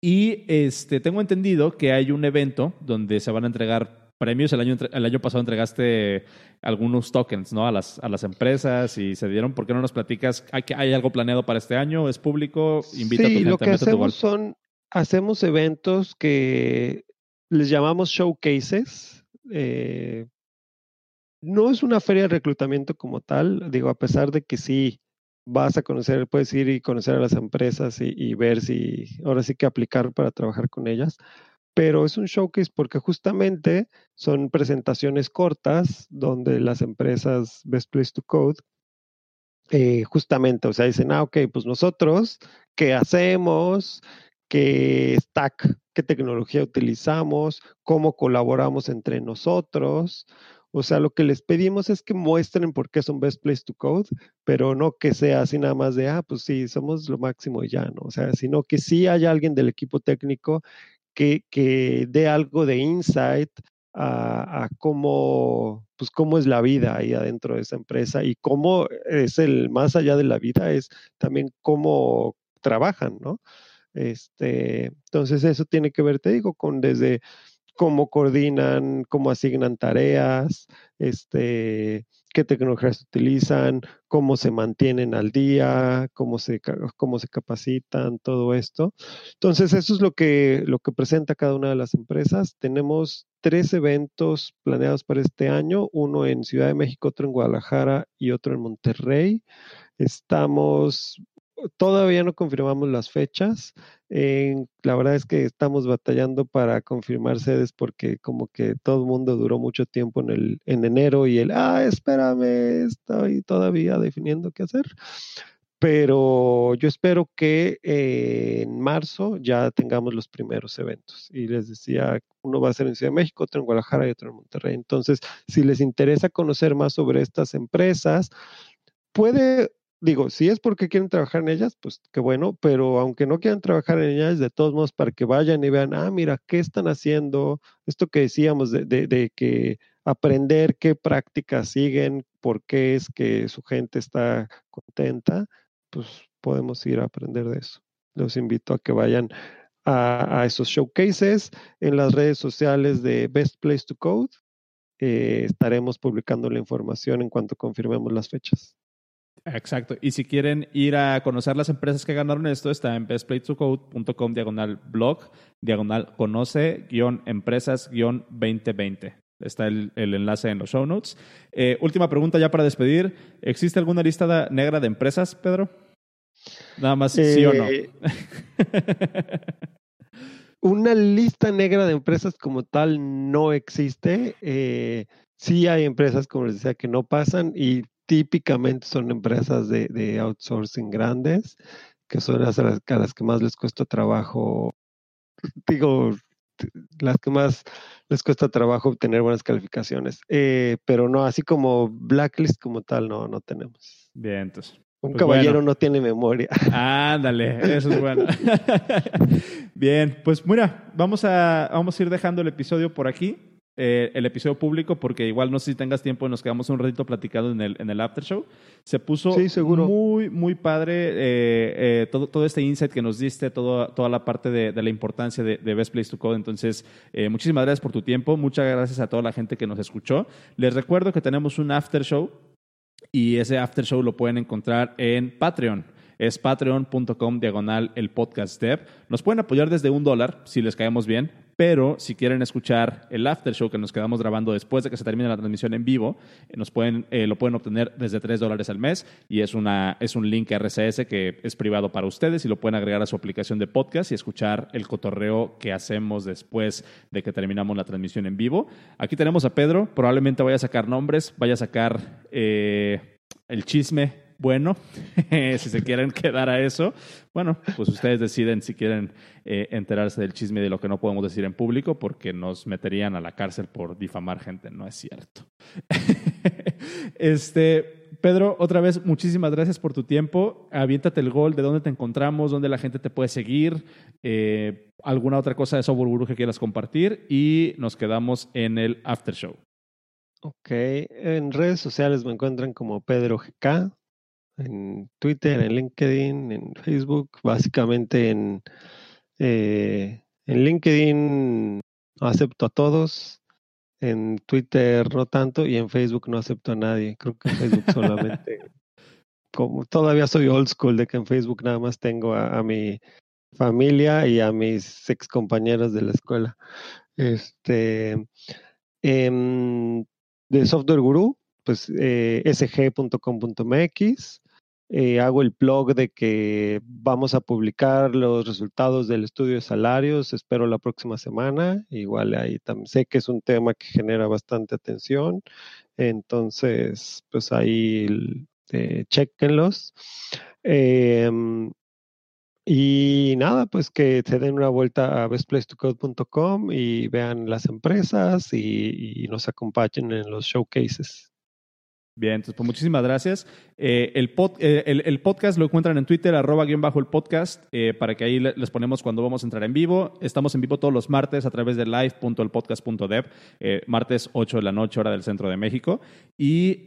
Y este, tengo entendido que hay un evento donde se van a entregar premios. El año, el año pasado entregaste algunos tokens ¿no? a, las, a las empresas y se dieron. ¿Por qué no nos platicas? ¿Hay, hay algo planeado para este año? ¿Es público? Invita sí, a tu lo que hacemos son hacemos eventos que les llamamos showcases. Eh, no es una feria de reclutamiento como tal, digo, a pesar de que sí vas a conocer, puedes ir y conocer a las empresas y, ver si ahora sí que aplicar para trabajar con ellas, pero es un showcase porque justamente son presentaciones cortas donde las empresas Best Place to Code eh, justamente, o sea, dicen, ah, ok, pues nosotros, ¿qué hacemos? Qué stack, qué tecnología utilizamos, cómo colaboramos entre nosotros. O sea, lo que les pedimos es que muestren por qué son Best Place to Code, pero no que sea así nada más de, ah, pues sí, somos lo máximo y ya, ¿no? O sea, sino que sí haya alguien del equipo técnico que, que dé algo de insight a, a, cómo, pues cómo es la vida ahí adentro de esa empresa y cómo es el, más allá de la vida, es también cómo trabajan, ¿no? Este, entonces eso tiene que ver, te digo, con desde cómo coordinan, cómo asignan tareas, este, qué tecnologías utilizan, cómo se mantienen al día, cómo se, cómo se capacitan, todo esto. Entonces, eso es lo que, lo que presenta cada una de las empresas. Tenemos tres eventos planeados para este año, uno en Ciudad de México, otro en Guadalajara y otro en Monterrey. Estamos Todavía no confirmamos las fechas. la verdad es que estamos batallando para confirmar sedes porque como que todo el mundo duró mucho tiempo en, el, en enero y el, ah, espérame, estoy todavía definiendo qué hacer. Pero yo espero que en marzo ya tengamos los primeros eventos. Y les decía, uno va a ser en Ciudad de México, otro en Guadalajara y otro en Monterrey. Entonces, si les interesa conocer más sobre estas empresas, puede digo, si es porque quieren trabajar en ellas, pues qué bueno, pero aunque no quieran trabajar en ellas, de todos modos, para que vayan y vean, ah, mira, ¿qué están haciendo? Esto que decíamos de, de que aprender qué prácticas siguen, por qué es que su gente está contenta, pues podemos ir a aprender de eso. Los invito a que vayan a, esos showcases en las redes sociales de Best Place to Code. Eh, estaremos publicando la información en cuanto confirmemos las fechas. Exacto. Y si quieren ir a conocer las empresas que ganaron esto, está en bestplaytocode.com diagonal blog, diagonal conoce, guion empresas, guion 2020. Está el, enlace en los show notes. Eh, última pregunta ya para despedir. ¿Existe alguna lista negra de empresas, Pedro? Nada más sí o no. Eh, una lista negra de empresas como tal no existe. Eh, sí hay empresas, como les decía, que no pasan y típicamente son empresas de, outsourcing grandes, que son las, a las que más les cuesta trabajo, digo, las que más les cuesta trabajo obtener buenas calificaciones. Eh, pero no, así como blacklist como tal, no, no tenemos. Bien, entonces. Un pues caballero no tiene memoria. Ándale, eso es bueno. Bien, pues mira, vamos a, vamos a ir dejando el episodio por aquí. Eh, el episodio público, porque igual no sé si tengas tiempo y nos quedamos un ratito platicando en el, en el after show. Se puso muy, muy padre eh, eh, todo, todo este insight que nos diste, todo, toda la parte de, de la importancia de, de, Best Place to Code. Entonces, muchísimas gracias por tu tiempo. Muchas gracias a toda la gente que nos escuchó. Les recuerdo que tenemos un after show y ese after show lo pueden encontrar en Patreon. Es patreon.com diagonal el podcast dev. Nos pueden apoyar desde un dólar si les caemos bien, pero si quieren escuchar el after show que nos quedamos grabando después de que se termine la transmisión en vivo, eh, nos pueden, eh, lo pueden obtener desde tres dólares al mes y es, una, es un link RCS que es privado para ustedes y lo pueden agregar a su aplicación de podcast y escuchar el cotorreo que hacemos después de que terminamos la transmisión en vivo. Aquí tenemos a Pedro, probablemente vaya a sacar nombres, vaya a sacar eh, el chisme bueno, si se quieren quedar a eso, bueno, pues ustedes deciden si quieren eh, enterarse del chisme de lo que no podemos decir en público porque nos meterían a la cárcel por difamar gente, no es cierto. este, Pedro, otra vez, muchísimas gracias por tu tiempo. Aviéntate el gol, de dónde te encontramos, dónde la gente te puede seguir, eh, alguna otra cosa de software guru que quieras compartir y nos quedamos en el after show. Ok, en redes sociales me encuentran como Pedro GK, en Twitter, en LinkedIn, en Facebook, básicamente en, eh, en LinkedIn acepto a todos, en Twitter no tanto y en Facebook no acepto a nadie. Creo que en Facebook solamente, como todavía soy old school de que en Facebook nada más tengo a, mi familia y a mis ex compañeros de la escuela. Este, em, de Software Guru, pues eh, sg.com.mx. Eh, hago el blog de que vamos a publicar los resultados del estudio de salarios, espero la próxima semana. Igual ahí también sé que es un tema que genera bastante atención, entonces pues ahí eh, chequenlos. Em, y nada, pues que se den una vuelta a bestplacetocode.com y vean las empresas y nos acompañen en los showcases. Bien, entonces pues muchísimas gracias. Eh, eh, el, podcast lo encuentran en Twitter, arroba guion bajo el podcast, eh, para que ahí les ponemos cuando vamos a entrar en vivo. Estamos en vivo todos los martes a través de live.elpodcast.dev, martes 8 de la noche, hora del centro de México. Y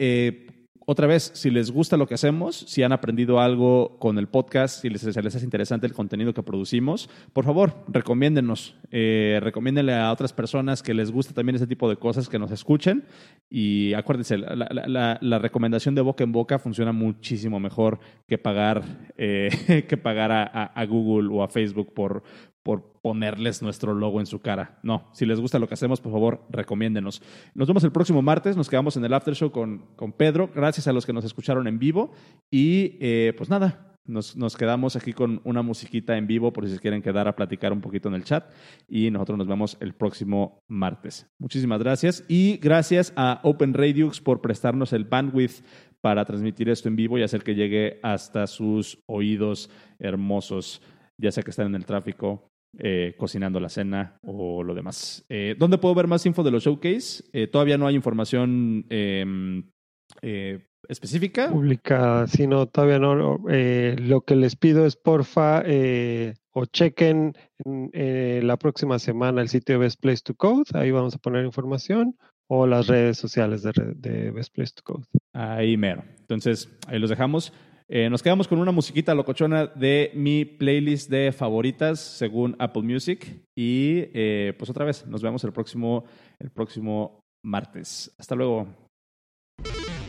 otra vez, si les gusta lo que hacemos, si han aprendido algo con el podcast, si les, les hace interesante el contenido que producimos, por favor, recomiéndenos, eh, recomiéndenle a otras personas que les guste también ese tipo de cosas, que nos escuchen. Y acuérdense, la, recomendación de boca en boca funciona muchísimo mejor que pagar, eh, que pagar a, Google o a Facebook por, por ponerles nuestro logo en su cara. No, si les gusta lo que hacemos, por favor, recomiéndenos. Nos vemos el próximo martes, nos quedamos en el after show con, con Pedro. Gracias a los que nos escucharon en vivo. Y eh, pues nada, nos, nos, quedamos aquí con una musiquita en vivo por si se quieren quedar a platicar un poquito en el chat. Y nosotros nos vemos el próximo martes. Muchísimas gracias. Y gracias a Open Radiux por prestarnos el bandwidth para transmitir esto en vivo y hacer que llegue hasta sus oídos hermosos, ya sea que están en el tráfico eh, cocinando la cena o lo demás. Eh, ¿Dónde puedo ver más info de los showcase? Eh, todavía no hay información em, específica. Publicada, si no, todavía no. Eh, lo que les pido es porfa eh, o chequen eh, la próxima semana el sitio de Best Place to Code, ahí vamos a poner información, o las redes sociales de, de Best Place to Code. Ahí mero. Entonces, ahí los dejamos. Nos quedamos con una musiquita locochona de mi playlist de favoritas según Apple Music. Y pues otra vez, nos vemos el próximo, el próximo martes. Hasta luego.